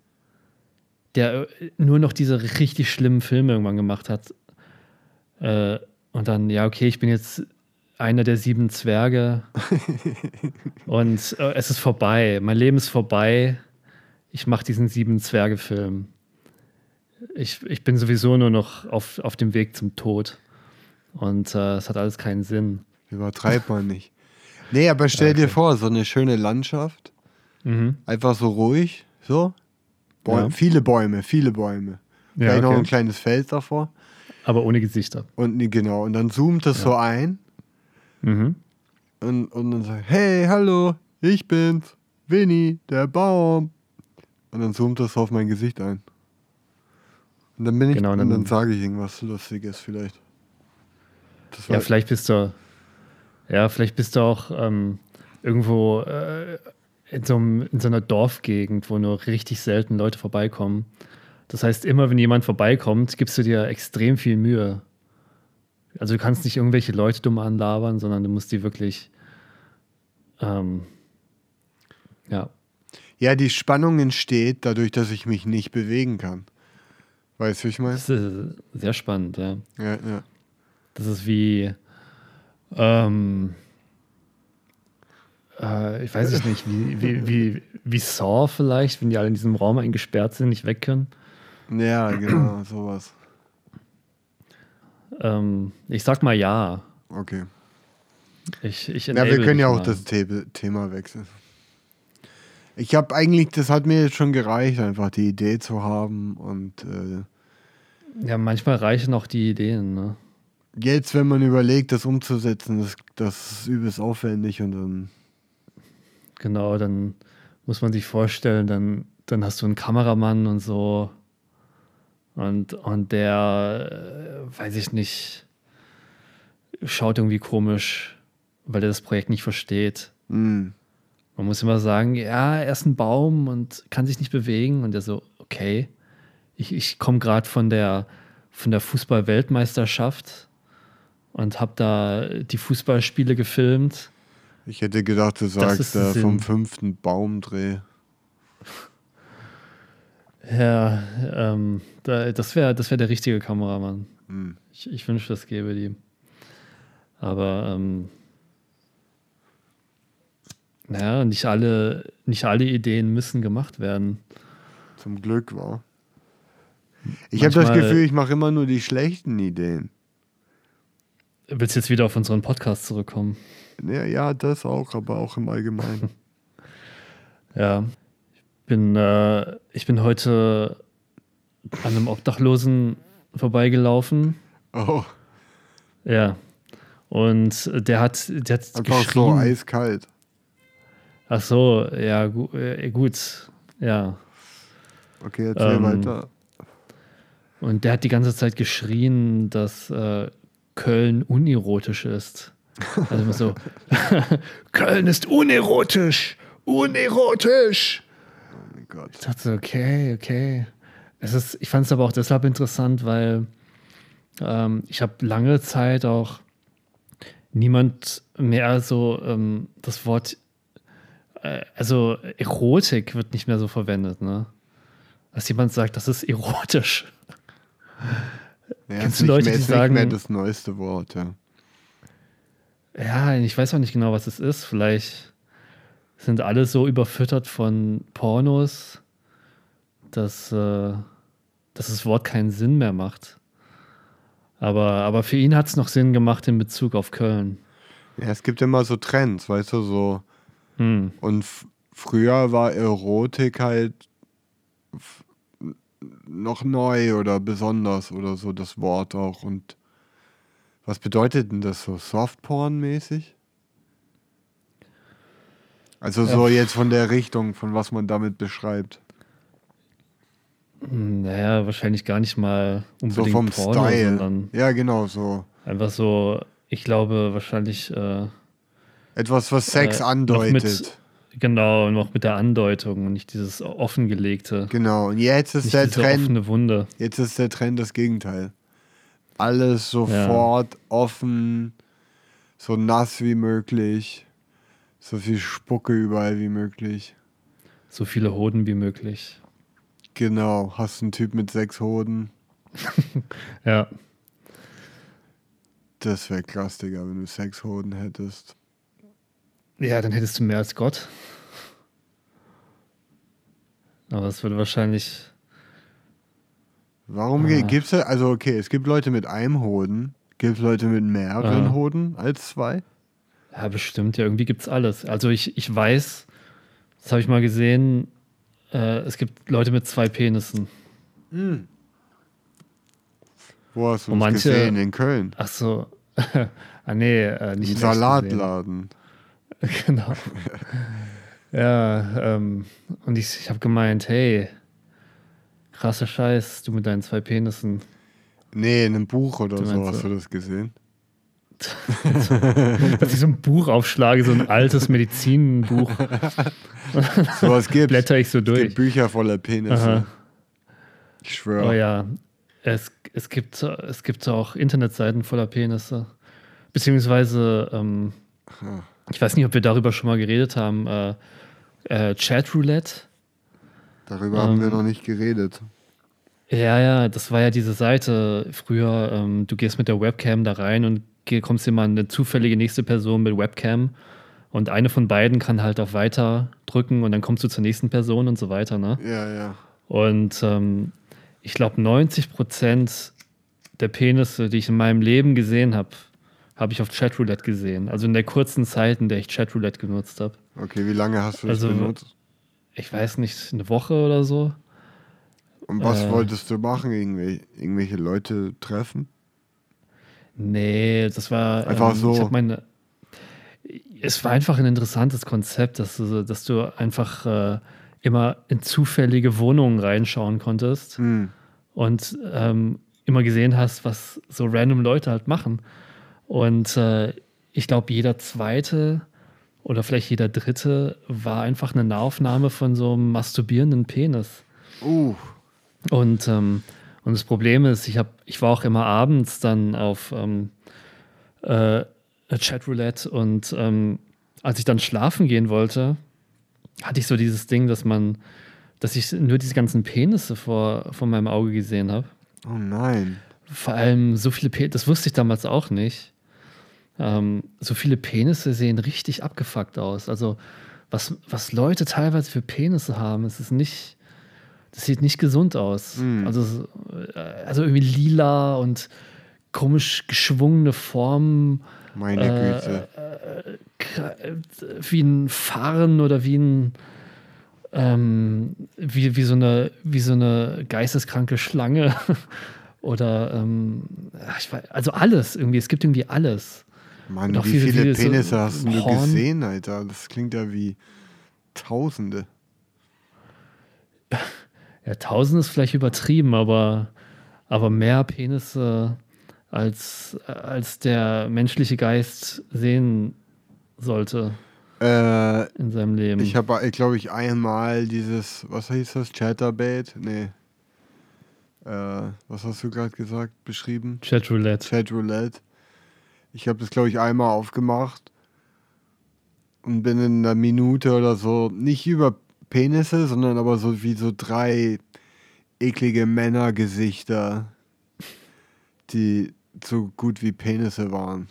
der äh, nur noch diese richtig schlimmen Filme irgendwann gemacht hat. Äh, und dann, ja, okay, ich bin jetzt einer der sieben Zwerge und äh, es ist vorbei. Mein Leben ist vorbei. Ich mache diesen sieben Zwerge-Film. Ich, ich bin sowieso nur noch auf, auf dem Weg zum Tod. Und äh, es hat alles keinen Sinn. Übertreibt man nicht. Nee, aber stell dir Okay. vor, so eine schöne Landschaft. Mhm. Einfach so ruhig. So. Bäume, Ja. Viele Bäume, viele Bäume. Ja, Vielleicht noch okay. ein kleines Feld davor. Aber ohne Gesichter. Und genau. Und dann zoomt das so ein. Mhm. Und, und dann sagt, hey, hallo, ich bin's. Winnie, der Baum. Und dann zoomt das auf mein Gesicht ein. Und dann bin ich, Genau, und dann- dann sage ich irgendwas Lustiges vielleicht. Ja, vielleicht bist du, ja, vielleicht bist du auch ähm, irgendwo äh, in, so einem, in so einer Dorfgegend, wo nur richtig selten Leute vorbeikommen. Das heißt, immer wenn jemand vorbeikommt, gibst du dir extrem viel Mühe. Also du kannst nicht irgendwelche Leute dumm anlabern, sondern du musst die wirklich, ähm, ja, ja, die Spannung entsteht dadurch, dass ich mich nicht bewegen kann. Weißt du, wie ich meine? das ist sehr spannend, ja. Ja, ja. Das ist wie, ähm, äh, ich weiß es nicht, wie, wie, wie, wie Saw vielleicht, wenn die alle in diesem Raum eingesperrt sind, nicht weg können. Ja, genau, sowas. Ähm, ich sag mal ja. Okay. Ich, ich Ja, wir können ja auch mal. das The Thema wechseln. Ich habe eigentlich, das hat mir jetzt schon gereicht, einfach die Idee zu haben. Und äh, Ja, manchmal reichen auch die Ideen, ne? jetzt, wenn man überlegt, das umzusetzen, das, das ist übelst aufwendig und dann. Genau, dann muss man sich vorstellen, dann, dann hast du einen Kameramann und so. Und, und der, äh, weiß ich nicht, schaut irgendwie komisch, weil er das Projekt nicht versteht. Mh, Man muss immer sagen, ja, er ist ein Baum und kann sich nicht bewegen. Und er so, okay, ich, ich komme gerade von der, von der Fußball-Weltmeisterschaft und habe da die Fußballspiele gefilmt. ich hätte gedacht, du sagst äh, vom fünften Baumdreh. Ja, ähm, da, das wäre das wär der richtige Kameramann. Hm. Ich, ich wünschte, das gäbe die. Aber ähm, naja, nicht alle, nicht alle Ideen müssen gemacht werden. Zum Glück war. Ich habe das Gefühl, ich mache immer nur die schlechten Ideen. Willst du jetzt wieder auf unseren Podcast zurückkommen? ja, ja, das auch, aber auch im Allgemeinen. Ja. Ich bin, äh, ich bin heute an einem Obdachlosen vorbeigelaufen. Oh, Ja. Und der hat, der hat einfach so geschrien. eiskalt. Ach so, ja, gu äh, gut. Ja. Okay, erzähl Ähm, weiter. Und der hat die ganze Zeit geschrien, dass äh, Köln unerotisch ist. Also immer so, Köln ist unerotisch, unerotisch. Gott. Ich dachte okay, okay. Es ist, ich fand es aber auch deshalb interessant, weil ähm, ich habe lange Zeit auch niemand mehr so ähm, das Wort, äh, also Erotik wird nicht mehr so verwendet, ne? Dass jemand sagt, das ist erotisch. Ja, Kennst du nicht Leute, die ist nicht mehr sagen- das neueste Wort, ja. Ja, ich weiß auch nicht genau, was es ist. Vielleicht sind alle so überfüttert von Pornos, dass, äh, dass das Wort keinen Sinn mehr macht. Aber, aber für ihn hat es noch Sinn gemacht in Bezug auf Köln. Ja, es gibt immer so Trends, weißt du, so. Hm. Und früher war Erotik halt noch neu oder besonders oder so das Wort auch. Und was bedeutet denn das so? Softporn-mäßig? Also Ja. so jetzt von der Richtung, von was man damit beschreibt. Naja, wahrscheinlich gar nicht mal So unbedingt vom Porno, Style. sondern Ja, genau, so. einfach so, ich glaube wahrscheinlich, äh, Etwas, was Sex Äh, andeutet. mit- genau, noch mit der Andeutung und nicht dieses offengelegte. Genau. Und jetzt ist der Trend. offene Wunde. Jetzt ist der Trend das Gegenteil. Alles sofort offen, so nass wie möglich, so viel Spucke überall wie möglich. So viele Hoden wie möglich. Genau, hast einen Typ mit sechs Hoden. Ja. Das wäre krass, Digga, wenn du sechs Hoden hättest. Ja, dann hättest du mehr als Gott. Aber es würde wahrscheinlich. Warum Ah. gibt's da, also okay, es gibt Leute mit einem Hoden, gibt Leute mit mehreren Ah. Hoden als zwei? Ja, bestimmt, ja, irgendwie gibt es alles. Also ich, ich weiß, das habe ich mal gesehen, äh, es gibt Leute mit zwei Penissen. Wo hast du Und das manche- gesehen? In Köln. Ach so. ah, nee, äh, Im nicht in echt Salatladen. genau. ja, ähm, und ich, ich habe gemeint, hey, krasser Scheiß, du mit deinen zwei Penissen. Nee, in einem Buch oder Du so hast du das gesehen. Dass ich so ein Buch aufschlage, so ein altes Medizinbuch, Sowas gibt's. blätter ich so Es gibt durch. Bücher voller Penisse. Aha. Ich schwöre. Oh ja, es, es, gibt, es gibt auch Internetseiten voller Penisse. Beziehungsweise, ähm, ich weiß nicht, ob wir darüber schon mal geredet haben, äh, äh, Chatroulette. Darüber haben wir Ähm, noch nicht geredet. Ja, ja, das war ja diese Seite früher. Ähm, du gehst mit der Webcam da rein und kommst immer an eine zufällige nächste Person mit Webcam. Und eine von beiden kann halt auf Weiter drücken und dann kommst du zur nächsten Person und so weiter, ne? Ja, ja. Und ähm, ich glaube, 90 Prozent der Penisse, die ich in meinem Leben gesehen habe, habe ich auf Chatroulette gesehen. Also in der kurzen Zeit, in der ich Chatroulette genutzt habe. Okay, wie lange hast du das Also- benutzt? Ich weiß nicht, eine Woche oder so. Und was äh, wolltest du machen? Irgendwelche, irgendwelche Leute treffen? Nee, das war Einfach ähm, so. Ich meine, es war einfach ein interessantes Konzept, dass du, dass du einfach äh, immer in zufällige Wohnungen reinschauen konntest Hm. und ähm, immer gesehen hast, was so random Leute halt machen. Und äh, ich glaube, jeder zweite oder vielleicht jeder dritte war einfach eine Nahaufnahme von so einem masturbierenden Penis. Uh, Und, ähm, und das Problem ist, ich, hab, ich war auch immer abends dann auf ähm, äh, Chatroulette und ähm, als ich dann schlafen gehen wollte, hatte ich so dieses Ding, dass man, dass ich nur diese ganzen Penisse vor, vor meinem Auge gesehen habe. oh nein. Vor allem so viele Penisse, das wusste ich damals auch nicht. Ähm, so viele Penisse sehen richtig abgefuckt aus. Also, was, was Leute teilweise für Penisse haben, es ist nicht, das sieht nicht gesund aus. Mm. Also, so, äh, also irgendwie lila und komisch geschwungene Formen. Meine Äh, Güte. wie ein Fahren oder wie ein ähm, wie, wie, so eine, wie so eine geisteskranke Schlange oder ähm, ich weiß, also alles irgendwie, es gibt irgendwie alles. Mann, wie viele, viele Penisse so hast du Horn. gesehen, Alter? Das klingt ja wie Tausende. Ja, Tausend ist vielleicht übertrieben, aber, aber mehr Penisse als, als der menschliche Geist sehen sollte äh, in seinem Leben. Ich habe, glaube ich, einmal dieses, was hieß das, Chatterbait? Nee. Äh, was hast du gerade gesagt, beschrieben? Chatroulette. Chatroulette. Ich habe das, glaube ich, einmal aufgemacht und bin in einer Minute oder so nicht über Penisse, sondern aber so wie so drei eklige Männergesichter, die so gut wie Penisse waren.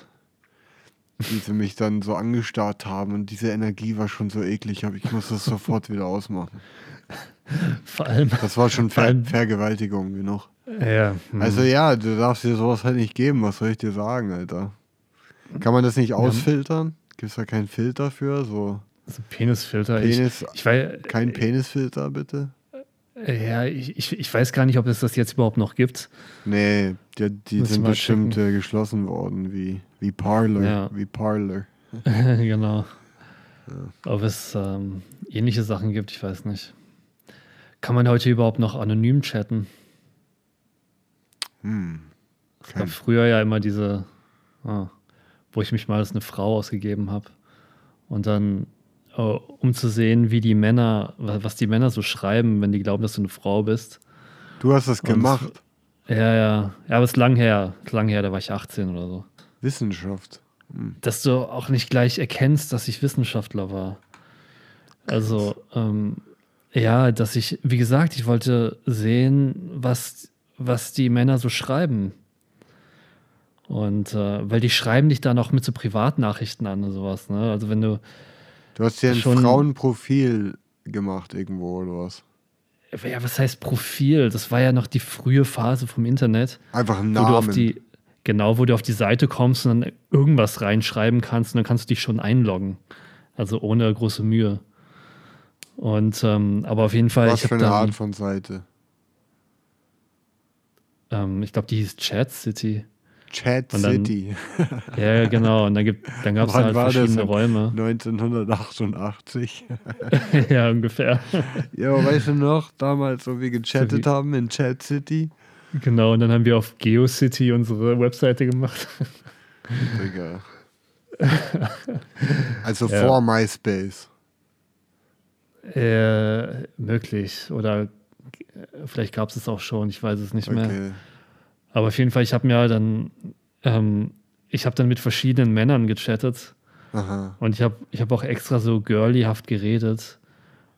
Die sie mich dann so angestarrt haben und diese Energie war schon so eklig, aber ich muss das sofort wieder ausmachen. Vor allem. Das war schon Ver Vergewaltigung genug. Ja. Hm. Also ja, du darfst dir sowas halt nicht geben, was soll ich dir sagen, Alter? Kann man das nicht ausfiltern? Gibt es da keinen Filter für? So also Penisfilter. Penis, ich, ich weiß, kein Penisfilter, bitte? Ja, ich, ich, ich weiß gar nicht, ob es das jetzt überhaupt noch gibt. Nee, die, die sind bestimmt äh, geschlossen worden, wie, wie Parler. Ja. Wie Parler. genau. Ja. Ob es ähm, ähnliche Sachen gibt, ich weiß nicht. Kann man heute überhaupt noch anonym chatten? Hm. Es gab früher ja immer diese, ah, wo ich mich mal als eine Frau ausgegeben habe. Und dann äh, um zu sehen, wie die Männer, was die Männer so schreiben, wenn die glauben, dass du eine Frau bist. Du hast das gemacht. Das, ja, ja. Ja, aber es ist lang her. Ist lang her, da war ich 18 oder so. Wissenschaft. Hm. Dass du auch nicht gleich erkennst, dass ich Wissenschaftler war. Also, ähm, ja, dass ich, wie gesagt, ich wollte sehen, was, was die Männer so schreiben. Und äh, weil die schreiben dich dann auch mit so Privatnachrichten an und sowas. Ne? Also wenn du, Du hast dir ein schon, Frauenprofil gemacht irgendwo oder was? Ja, was heißt Profil? Das war ja noch die frühe Phase vom Internet. Einfach ein Namen. Wo du auf die, genau, wo du auf die Seite kommst und dann irgendwas reinschreiben kannst und dann kannst du dich schon einloggen. Also ohne große Mühe. Und ähm, aber auf jeden Fall. Was für eine dann, Art von Seite? Ähm, ich glaube, die hieß Chat City. Chat dann, City. ja, genau. Und dann, dann gab es halt verschiedene Räume. 1988. ja, ungefähr. Ja, aber weißt du noch, damals, wo wir gechattet so haben in Chat City? Genau, und dann haben wir auf GeoCity unsere Webseite gemacht. Digga. Also ja. vor MySpace. Äh, möglich. Oder vielleicht gab es es auch schon, ich weiß es nicht okay. mehr. Aber auf jeden Fall, ich habe mir dann, ähm, ich habe dann mit verschiedenen Männern gechattet. Aha. Und ich habe ich hab auch extra so girlyhaft geredet.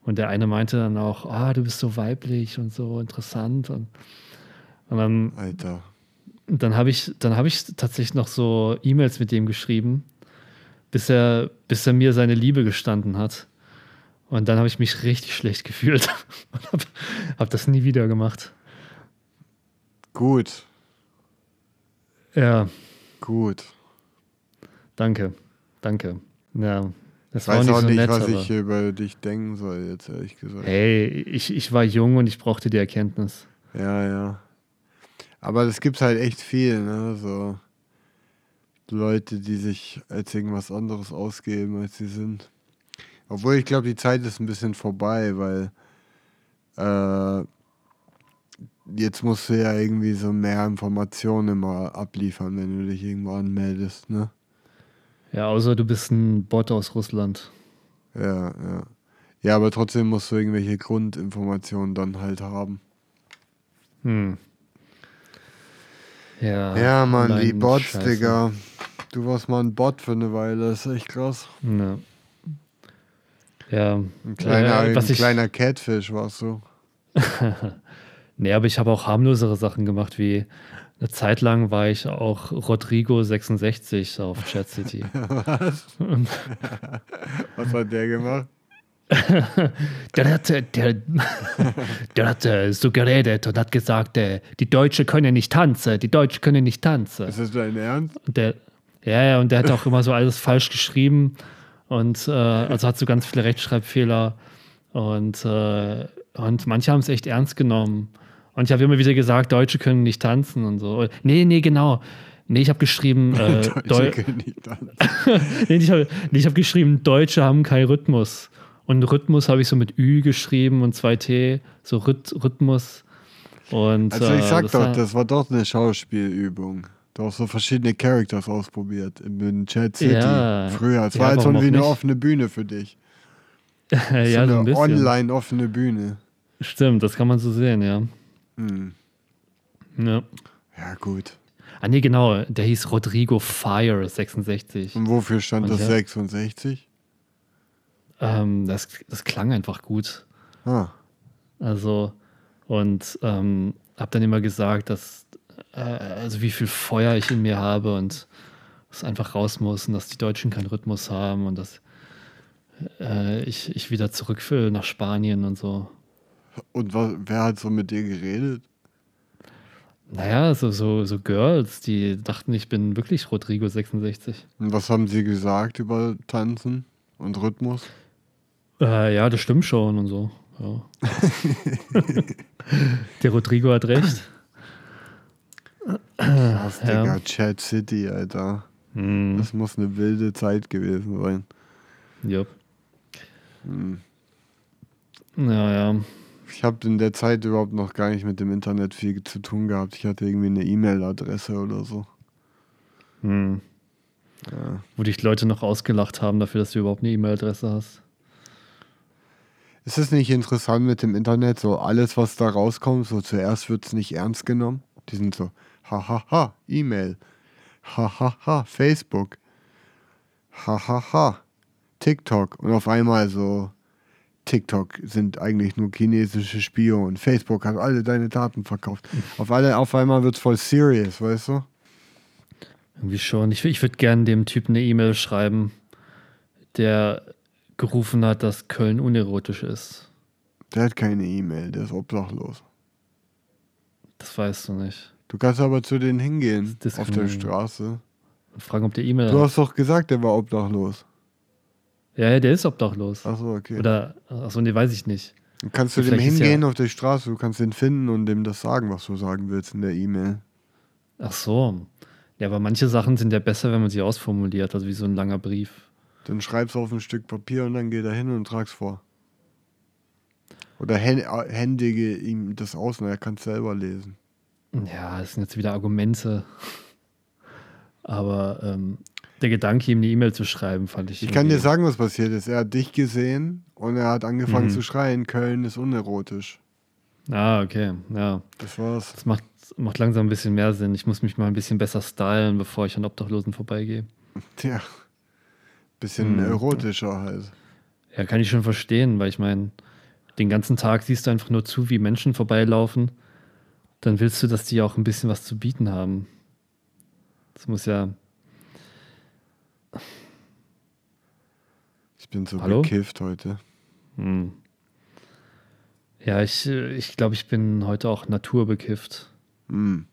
Und der eine meinte dann auch, ah, du bist so weiblich und so interessant. Und, und dann, Alter. Dann habe ich, hab ich tatsächlich noch so E-Mails mit dem geschrieben, bis er, bis er mir seine Liebe gestanden hat. Und dann habe ich mich richtig schlecht gefühlt und habe hab das nie wieder gemacht. Gut. Ja. Gut. Danke. Danke. Ja. Das ich war weiß nicht auch so nicht, nett, was ich über dich denken soll, jetzt ehrlich gesagt. Hey, ich, ich war jung und ich brauchte die Erkenntnis. Ja, ja. Aber es gibt halt echt viel, ne? So Leute, die sich als irgendwas anderes ausgeben, als sie sind. Obwohl ich glaube, die Zeit ist ein bisschen vorbei, weil äh, jetzt musst du ja irgendwie so mehr Informationen immer abliefern, wenn du dich irgendwo anmeldest, ne? Ja, außer du bist ein Bot aus Russland. Ja, ja. Ja, aber trotzdem musst du irgendwelche Grundinformationen dann halt haben. Hm. Ja. Ja, Mann, die Bots, Scheiße. Digga. Du warst mal ein Bot für eine Weile, das ist echt krass. Ja. Ja. Ein kleiner, äh, ein kleiner Catfish warst du. Nee, aber ich habe auch harmlosere Sachen gemacht, wie eine Zeit lang war ich auch Rodrigo66 auf Chat City. Was? Was hat der gemacht? der, hat, der, der hat äh, so geredet und hat gesagt, äh, die Deutschen können nicht tanzen, die Deutschen können nicht tanzen. Ist das dein Ernst? Der, ja, ja, und der hat auch immer so alles falsch geschrieben Und äh, also hat so ganz viele Rechtschreibfehler. Und, äh, und manche haben es echt ernst genommen. Und ich habe immer wieder gesagt, Deutsche können nicht tanzen und so. Nee, nee, genau. Nee, ich habe geschrieben, äh, Deutsche können nicht tanzen. nee, ich habe nee, hab geschrieben, Deutsche haben keinen Rhythmus. Und Rhythmus habe ich so mit Ü geschrieben und zwei T, so Rhyth Rhythmus. Und, also ich sag äh, doch, war, das war doch eine Schauspielübung. Du hast so verschiedene Characters ausprobiert in Chat City ja, früher. Es ja, war halt so wie eine offene Bühne für dich. ja, so eine so ein online offene Bühne. Stimmt, das kann man so sehen, ja. Hm. Ja. Ja, gut. Ah, nee, genau. Der hieß Rodrigo Fire 66. Und wofür stand Und das ja, 66? Ähm, das, das klang einfach gut. Ah. Also, und ähm, habe dann immer gesagt, dass, äh, also wie viel Feuer ich in mir habe und es einfach raus muss und dass die Deutschen keinen Rhythmus haben und dass äh, ich, ich wieder zurück will nach Spanien und so. Und was, wer hat so mit dir geredet? Naja, so, so, so Girls, die dachten, ich bin wirklich Rodrigo 66. Und was haben sie gesagt über Tanzen und Rhythmus? Äh, ja, das stimmt schon und so. Ja. Der Rodrigo hat recht. Krass, Digga, ja. Chat City, Alter. Mm. Das muss eine wilde Zeit gewesen sein. Ja. Hm. Ja, ja. Ich habe in der Zeit überhaupt noch gar nicht mit dem Internet viel zu tun gehabt. Ich hatte irgendwie eine E-Mail-Adresse oder so. Hm. Ja. Wo dich Leute noch ausgelacht haben dafür, dass du überhaupt eine E-Mail-Adresse hast. Ist es nicht interessant mit dem Internet, so alles, was da rauskommt, so zuerst wird es nicht ernst genommen? Die sind so, hahaha, E-Mail, hahaha, Facebook, hahaha, TikTok. Und auf einmal so, TikTok sind eigentlich nur chinesische Spione. Facebook hat alle deine Daten verkauft. Auf, alle, auf einmal wird es voll serious, weißt du? Irgendwie schon. Ich, ich würde gerne dem Typen eine E-Mail schreiben, der gerufen hat, dass Köln unerotisch ist. Der hat keine E-Mail, der ist obdachlos. Das weißt du nicht. Du kannst aber zu denen hingehen, auf der Straße. Und fragen, ob der E-Mail Du hast doch gesagt, der war obdachlos. Ja, der ist obdachlos. Achso, okay. Oder, achso, nee, weiß ich nicht. Du kannst zu dem hingehen ja auf der Straße, du kannst den finden und dem das sagen, was du sagen willst in der E-Mail. Ach so. Ja, aber manche Sachen sind ja besser, wenn man sie ausformuliert, also wie so ein langer Brief. Dann schreibst du auf ein Stück Papier und dann geh da hin und trag's vor. Oder händige ihm das aus und er kann es selber lesen. Ja, das sind jetzt wieder Argumente. Aber ähm, der Gedanke, ihm eine E-Mail zu schreiben, fand ich. Ich kann dir sagen, was passiert ist. Er hat dich gesehen und er hat angefangen mhm. zu schreien: Köln ist unerotisch. Ah, okay, ja. Das war's. Das macht, macht langsam ein bisschen mehr Sinn. Ich muss mich mal ein bisschen besser stylen, bevor ich an Obdachlosen vorbeigehe. Tja. Bisschen mhm. erotischer halt. Ja, kann ich schon verstehen, weil ich meine, den ganzen Tag siehst du einfach nur zu, wie Menschen vorbeilaufen. Dann willst du, dass die auch ein bisschen was zu bieten haben. Das muss ja. Ich bin so Hallo? bekifft heute. Hm. Ja, ich, ich glaube, ich bin heute auch naturbekifft. Hm.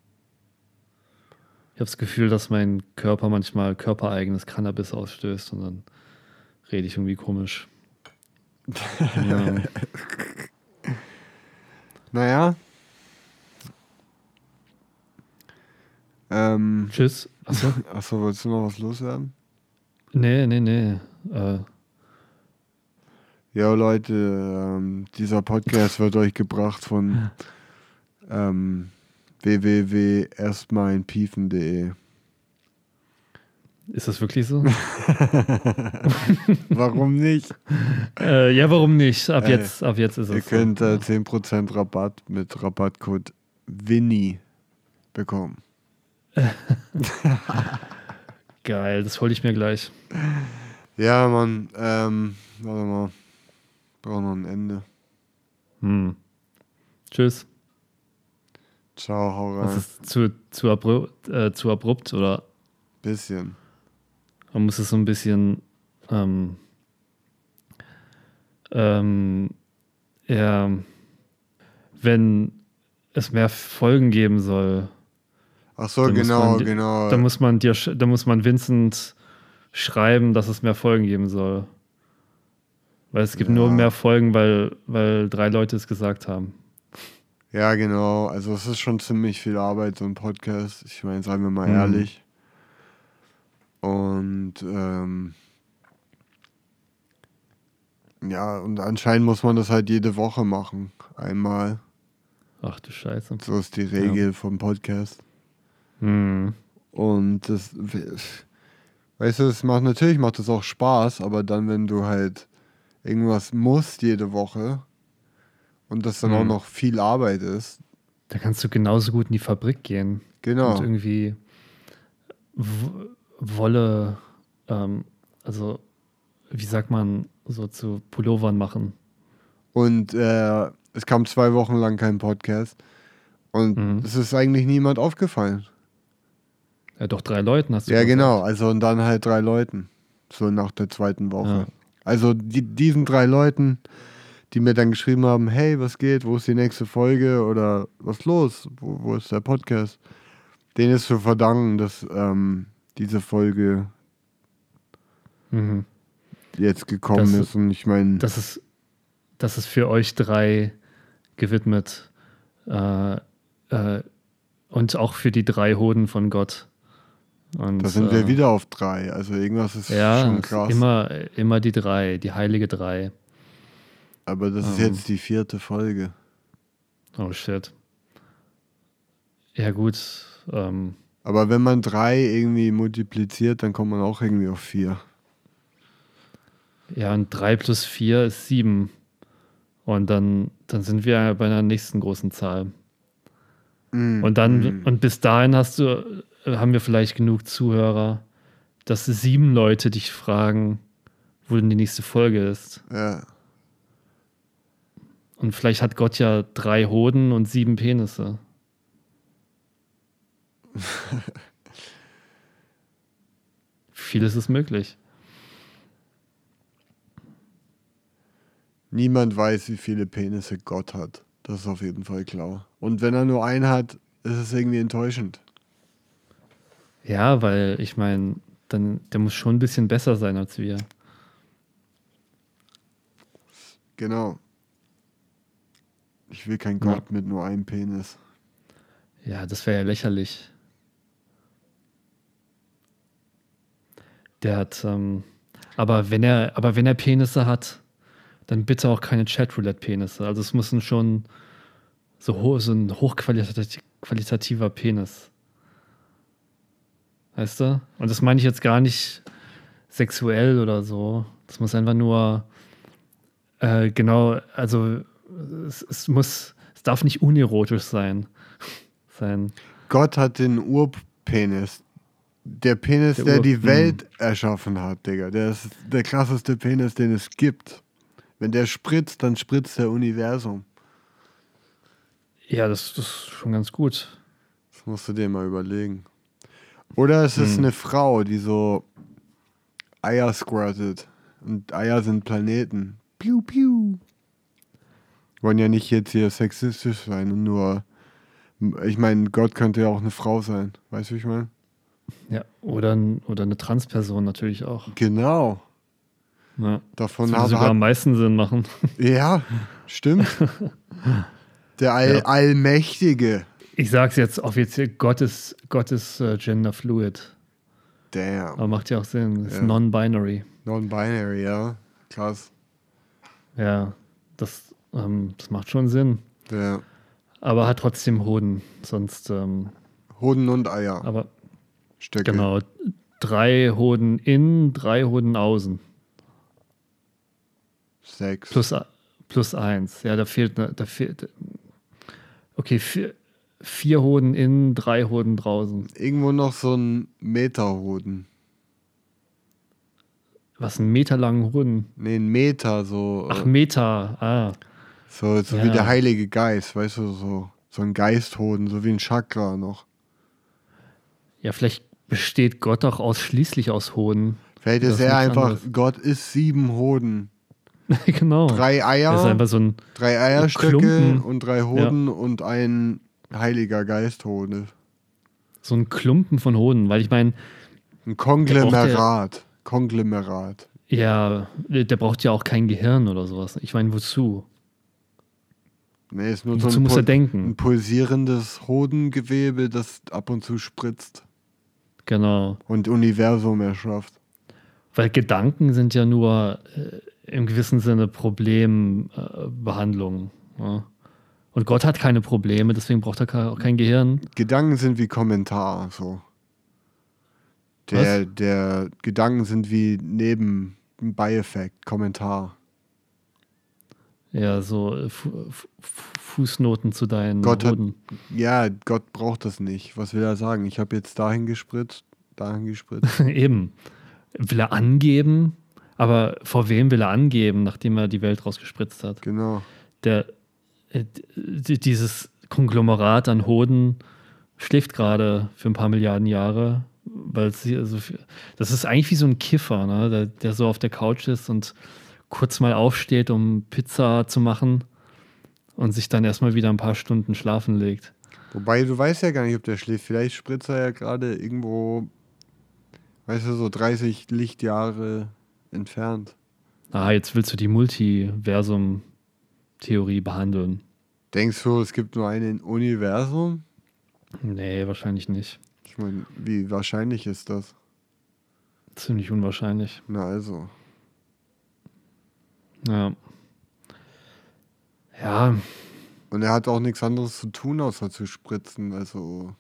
Ich habe das Gefühl, dass mein Körper manchmal körpereigenes Cannabis ausstößt und dann rede ich irgendwie komisch. ja. Naja. Ähm, Tschüss. Achso. Achso, wolltest du noch was loswerden? Nee, nee, nee. Äh. Ja, Leute, ähm, dieser Podcast wird euch gebracht von ähm, www.erstmalinpiefen.de. Ist das wirklich so? warum nicht? äh, ja, warum nicht? Ab, äh, jetzt, ab jetzt ist es. Ihr so. könnt äh, 10% Rabatt mit Rabattcode Winnie bekommen. Geil, das hole ich mir gleich. Ja, Mann. Ähm, warte mal. Brauche noch ein Ende. Hm. Tschüss. Ciao, hau rein. Das ist zu, zu, abrupt, äh, zu abrupt, oder? Bisschen. Man muss es so ein bisschen ähm, ähm, ja, wenn es mehr Folgen geben soll. Ach so, genau, man, genau. Da muss man dir, da muss man Vincent schreiben, dass es mehr Folgen geben soll. Weil es gibt Ja. nur mehr Folgen, weil, weil drei Leute es gesagt haben. Ja, genau. Also es ist schon ziemlich viel Arbeit, so ein Podcast. Ich meine, seien wir mal Mhm. ehrlich. Und ähm, ja, und anscheinend muss man das halt jede Woche machen. Einmal. Ach du Scheiße. So ist die Regel vom Podcast. Hm. Und das, weißt du, es macht natürlich macht es auch Spaß, aber dann, wenn du halt irgendwas musst jede Woche und das dann auch Mhm. noch viel Arbeit ist, Da kannst du genauso gut in die Fabrik gehen genau. und irgendwie Wolle, ähm, also wie sagt man, so zu Pullovern machen. Und äh, es kam zwei Wochen lang kein Podcast. Und Mhm. es ist eigentlich niemand aufgefallen. Ja, doch drei Leuten hast du Ja, gesagt. genau. Also und dann halt drei Leuten. So nach der zweiten Woche. Ja. Also die, diesen drei Leuten, die mir dann geschrieben haben, hey, was geht, wo ist die nächste Folge oder was los, wo, wo ist der Podcast? Denen ist zu verdanken, dass ähm, diese Folge Mhm. jetzt gekommen Das- ist. Und ich meine, Das ist, das ist für euch drei gewidmet. Äh, äh, und auch für die drei Hoden von Gott. Und, da sind wir äh, wieder auf drei. Also irgendwas ist Ja, schon krass. ist immer, immer die drei, die heilige drei. Aber das ist Ähm. jetzt die vierte Folge. Oh shit. Ja, gut. Ähm, Aber wenn man drei irgendwie multipliziert, dann kommt man auch irgendwie auf vier. ja, und drei plus vier ist sieben. Und dann, dann sind wir bei einer nächsten großen Zahl. Mm, Und dann, mm. und bis dahin hast du, haben wir vielleicht genug Zuhörer, dass sieben Leute dich fragen, wo denn die nächste Folge ist. Ja. Und vielleicht hat Gott ja drei Hoden und sieben Penisse. Vieles ist möglich. Niemand weiß, wie viele Penisse Gott hat. Das ist auf jeden Fall klar. Und wenn er nur einen hat, ist es irgendwie enttäuschend. Ja, weil ich meine, dann der muss schon ein bisschen besser sein als wir. Genau. Ich will keinen Ja. Gott mit nur einem Penis. Ja, das wäre ja lächerlich. Der hat, ähm, aber wenn er, aber wenn er Penisse hat, dann bitte auch keine Chatroulette-Penisse. Also es muss ein schon so, ho so ein hochqualitativer Penis. Weißt du? Und das meine ich jetzt gar nicht sexuell oder so. Das muss einfach nur äh, genau, also es, es muss, es darf nicht unerotisch sein. sein. Gott hat den Urpenis. Der Penis, Der der, Ur- die hm. Welt erschaffen hat, Digga. Der ist der krasseste Penis, den es gibt. Wenn der spritzt, dann spritzt der Universum. Ja, das, das ist schon ganz gut. Das musst du dir mal überlegen. Oder es ist Hm. eine Frau, die so Eier squirtet. Und Eier sind Planeten. Piu, piu. Wollen ja nicht jetzt hier sexistisch sein und nur. Ich meine, Gott könnte ja auch eine Frau sein. Weißt du, wie ich meine? Ja, oder, oder eine Transperson natürlich auch. Genau. Ja. Davon Das würde sogar am meisten Sinn machen. Ja, stimmt. Der All Ja. Allmächtige. Ich sag's jetzt offiziell, Gott ist, äh, genderfluid. Damn. Aber macht ja auch Sinn. Ist Ja. non-binary. Non-binary, ja. Krass. Ja, das, ähm, das macht schon Sinn. Ja. Aber hat trotzdem Hoden. Sonst, ähm, Hoden und Eier. aber Stöcke. genau. Drei Hoden innen, drei Hoden außen. Sechs. Plus, plus eins. Ja, da fehlt, ne, da fehlt. Okay, vier, vier Hoden innen, drei Hoden draußen. Irgendwo noch so ein Meterhoden. Was, einen meterlangen Hoden? Nee, ein Meter, so. Ach, äh, Meter. Ah, so so ja. wie der Heilige Geist, weißt du, so. So ein Geisthoden, so wie ein Chakra noch. ja, vielleicht besteht Gott auch ausschließlich aus Hoden. Vielleicht ist er einfach, anderes. Gott ist sieben Hoden. genau. Drei Eier, Das ist einfach so ein. drei Eierstöcke Klumpen. und drei Hoden und ein Heiliger Geisthode. so ein Klumpen von Hoden, weil ich meine, Ein Konglomerat. Konglomerat. Ja, der braucht ja auch kein Gehirn oder sowas. Ich meine, wozu? Nee, ist nur Wozu so ein, muss pul er denken? ein pulsierendes Hodengewebe, das ab und zu spritzt Genau. und Universum erschafft. Weil Gedanken sind ja nur äh, im gewissen Sinne Problembehandlung. ja. Und Gott hat keine Probleme, deswegen braucht er auch kein Gehirn. Gedanken sind wie Kommentar, so. Der, der Gedanken sind wie neben Beieffekt, Kommentar. Ja, so äh, Fu Fu Fußnoten zu deinen Gott hat-. Ja, Gott braucht das nicht. Was will er sagen? Ich habe jetzt dahin gespritzt, dahin gespritzt. Eben. Will er angeben? Aber vor wem will er angeben, nachdem er die Welt rausgespritzt hat? genau. Der, äh, dieses Konglomerat an Hoden schläft gerade für ein paar Milliarden Jahre, weil sie so viel, das ist eigentlich wie so ein Kiffer, ne? der, der so auf der Couch ist und kurz mal aufsteht, um Pizza zu machen und sich dann erstmal wieder ein paar Stunden schlafen legt. Wobei, du weißt ja gar nicht, ob der schläft. Vielleicht spritzt er ja gerade irgendwo, weißt du, so 30 Lichtjahre entfernt. Ah, jetzt willst du die Multiversum-Theorie behandeln. Denkst du, es gibt nur ein Universum? Nee, wahrscheinlich nicht. Ich meine, wie wahrscheinlich ist das? Ziemlich unwahrscheinlich. Na also. Ja. Ja, Und er hat auch nichts anderes zu tun, außer zu spritzen. Also,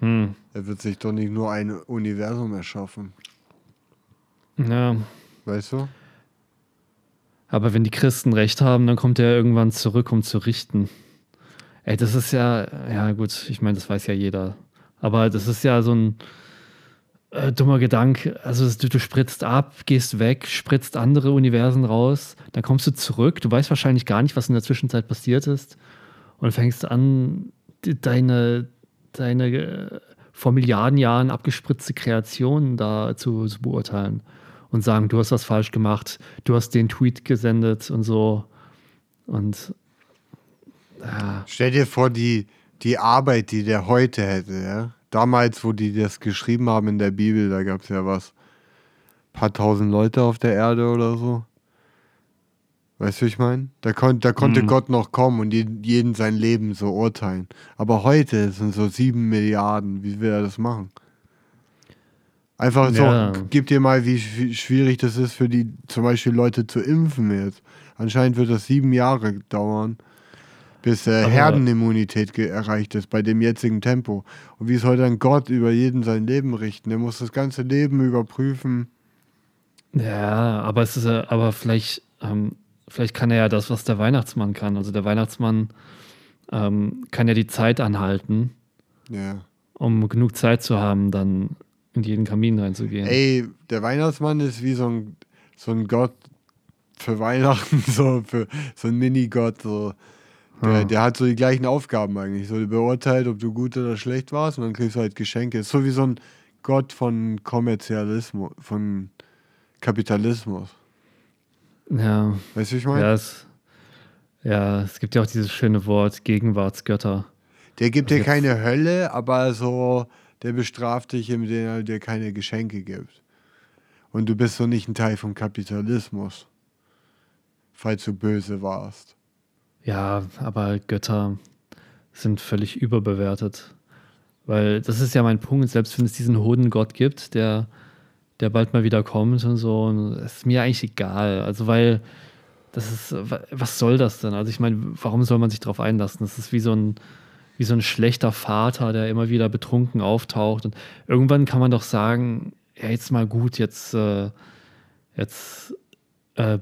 hm. er wird sich doch nicht nur ein Universum erschaffen. Ja. Weißt du? Aber wenn die Christen recht haben, dann kommt er irgendwann zurück, um zu richten. Ey, das ist ja, ja gut, ich meine, das weiß ja jeder. Aber das ist ja so ein äh, dummer Gedanke. Also du, du spritzt ab, gehst weg, spritzt andere Universen raus, dann kommst du zurück. Du weißt wahrscheinlich gar nicht, was in der Zwischenzeit passiert ist. Und fängst an, deine, deine äh, vor Milliarden Jahren abgespritzte Kreation da zu, zu beurteilen und sagen, du hast was falsch gemacht, du hast den Tweet gesendet und so. Und ja, Stell dir vor, die, die Arbeit, die der heute hätte, ja. Damals, wo die das geschrieben haben in der Bibel, da gab es ja was, paar tausend Leute auf der Erde oder so. Weißt du, wie ich meine? Da, kon da konnte Mhm. Gott noch kommen und jeden, jeden sein Leben so urteilen. Aber heute sind so sieben Milliarden. Wie will er das machen? Einfach so, Ja. gib dir mal, wie schw- schwierig das ist für die zum Beispiel Leute zu impfen jetzt. Anscheinend wird das sieben Jahre dauern, bis äh, Herdenimmunität erreicht ist bei dem jetzigen Tempo. Und wie soll dann Gott über jeden sein Leben richten? Der muss das ganze Leben überprüfen. ja, aber es ist ja, aber vielleicht, ähm, vielleicht kann er ja das, was der Weihnachtsmann kann. Also der Weihnachtsmann ähm, kann ja die Zeit anhalten, Ja. um genug Zeit zu haben, dann in jeden Kamin reinzugehen. Ey, der Weihnachtsmann ist wie so ein, so ein Gott für Weihnachten, so, für, so ein Minigott. So. Der, Ja. der hat so die gleichen Aufgaben eigentlich. So, der beurteilt, ob du gut oder schlecht warst und dann kriegst du halt Geschenke. Ist so wie so ein Gott von Kommerzialismus, von Kapitalismus. Ja, Weißt du, wie ich meine? ja, es, ja, es gibt ja auch dieses schöne Wort Gegenwartsgötter. Der gibt Also dir keine Hölle, aber so, der bestraft dich, indem er dir keine Geschenke gibt. Und du bist so nicht ein Teil vom Kapitalismus. Falls du böse warst. Ja, aber Götter sind völlig überbewertet. Weil das ist ja mein Punkt, selbst wenn es diesen Hodengott gibt, der, der bald mal wieder kommt und so, und ist mir eigentlich egal. Also, weil das ist, wa- was soll das denn? Also, ich meine, warum soll man sich darauf einlassen? Das ist wie so ein, wie so ein schlechter Vater, der immer wieder betrunken auftaucht. Und irgendwann kann man doch sagen, ja, jetzt mal gut, jetzt, äh, jetzt äh,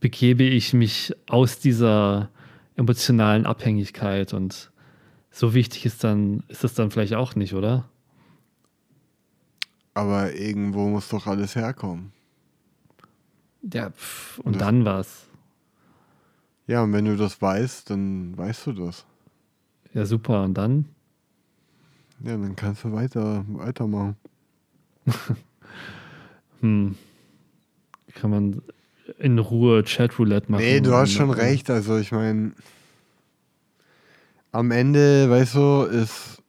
begebe ich mich aus dieser emotionalen Abhängigkeit und so wichtig ist dann, ist das dann vielleicht auch nicht, oder? Aber irgendwo muss doch alles herkommen. Ja, pff, und Das- dann was? Ja, und wenn du das weißt, dann weißt du das. Ja, super, und dann? Ja, dann kannst du weiter, weitermachen. Hm. Kann man in Ruhe Chatroulette machen? Nee, du hast schon recht. Also ich meine, am Ende, weißt du, ist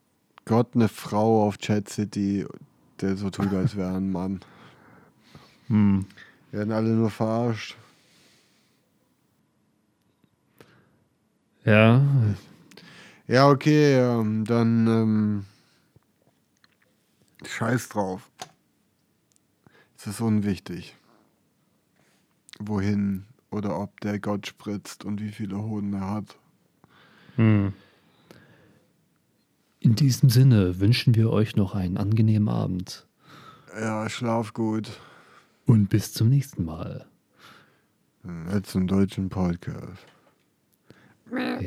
Gott eine Frau auf Chat City, der so tut, als wäre ein Mann. Hm. Werden alle nur verarscht. Ja, Ja, okay, ähm, dann ähm, scheiß drauf. Es ist unwichtig, wohin oder ob der Gott spritzt und wie viele Hoden er hat. Hm. In diesem Sinne wünschen wir euch noch einen angenehmen Abend Ja, schlaf gut. und bis zum nächsten Mal. Jetzt im deutschen Podcast. Ja.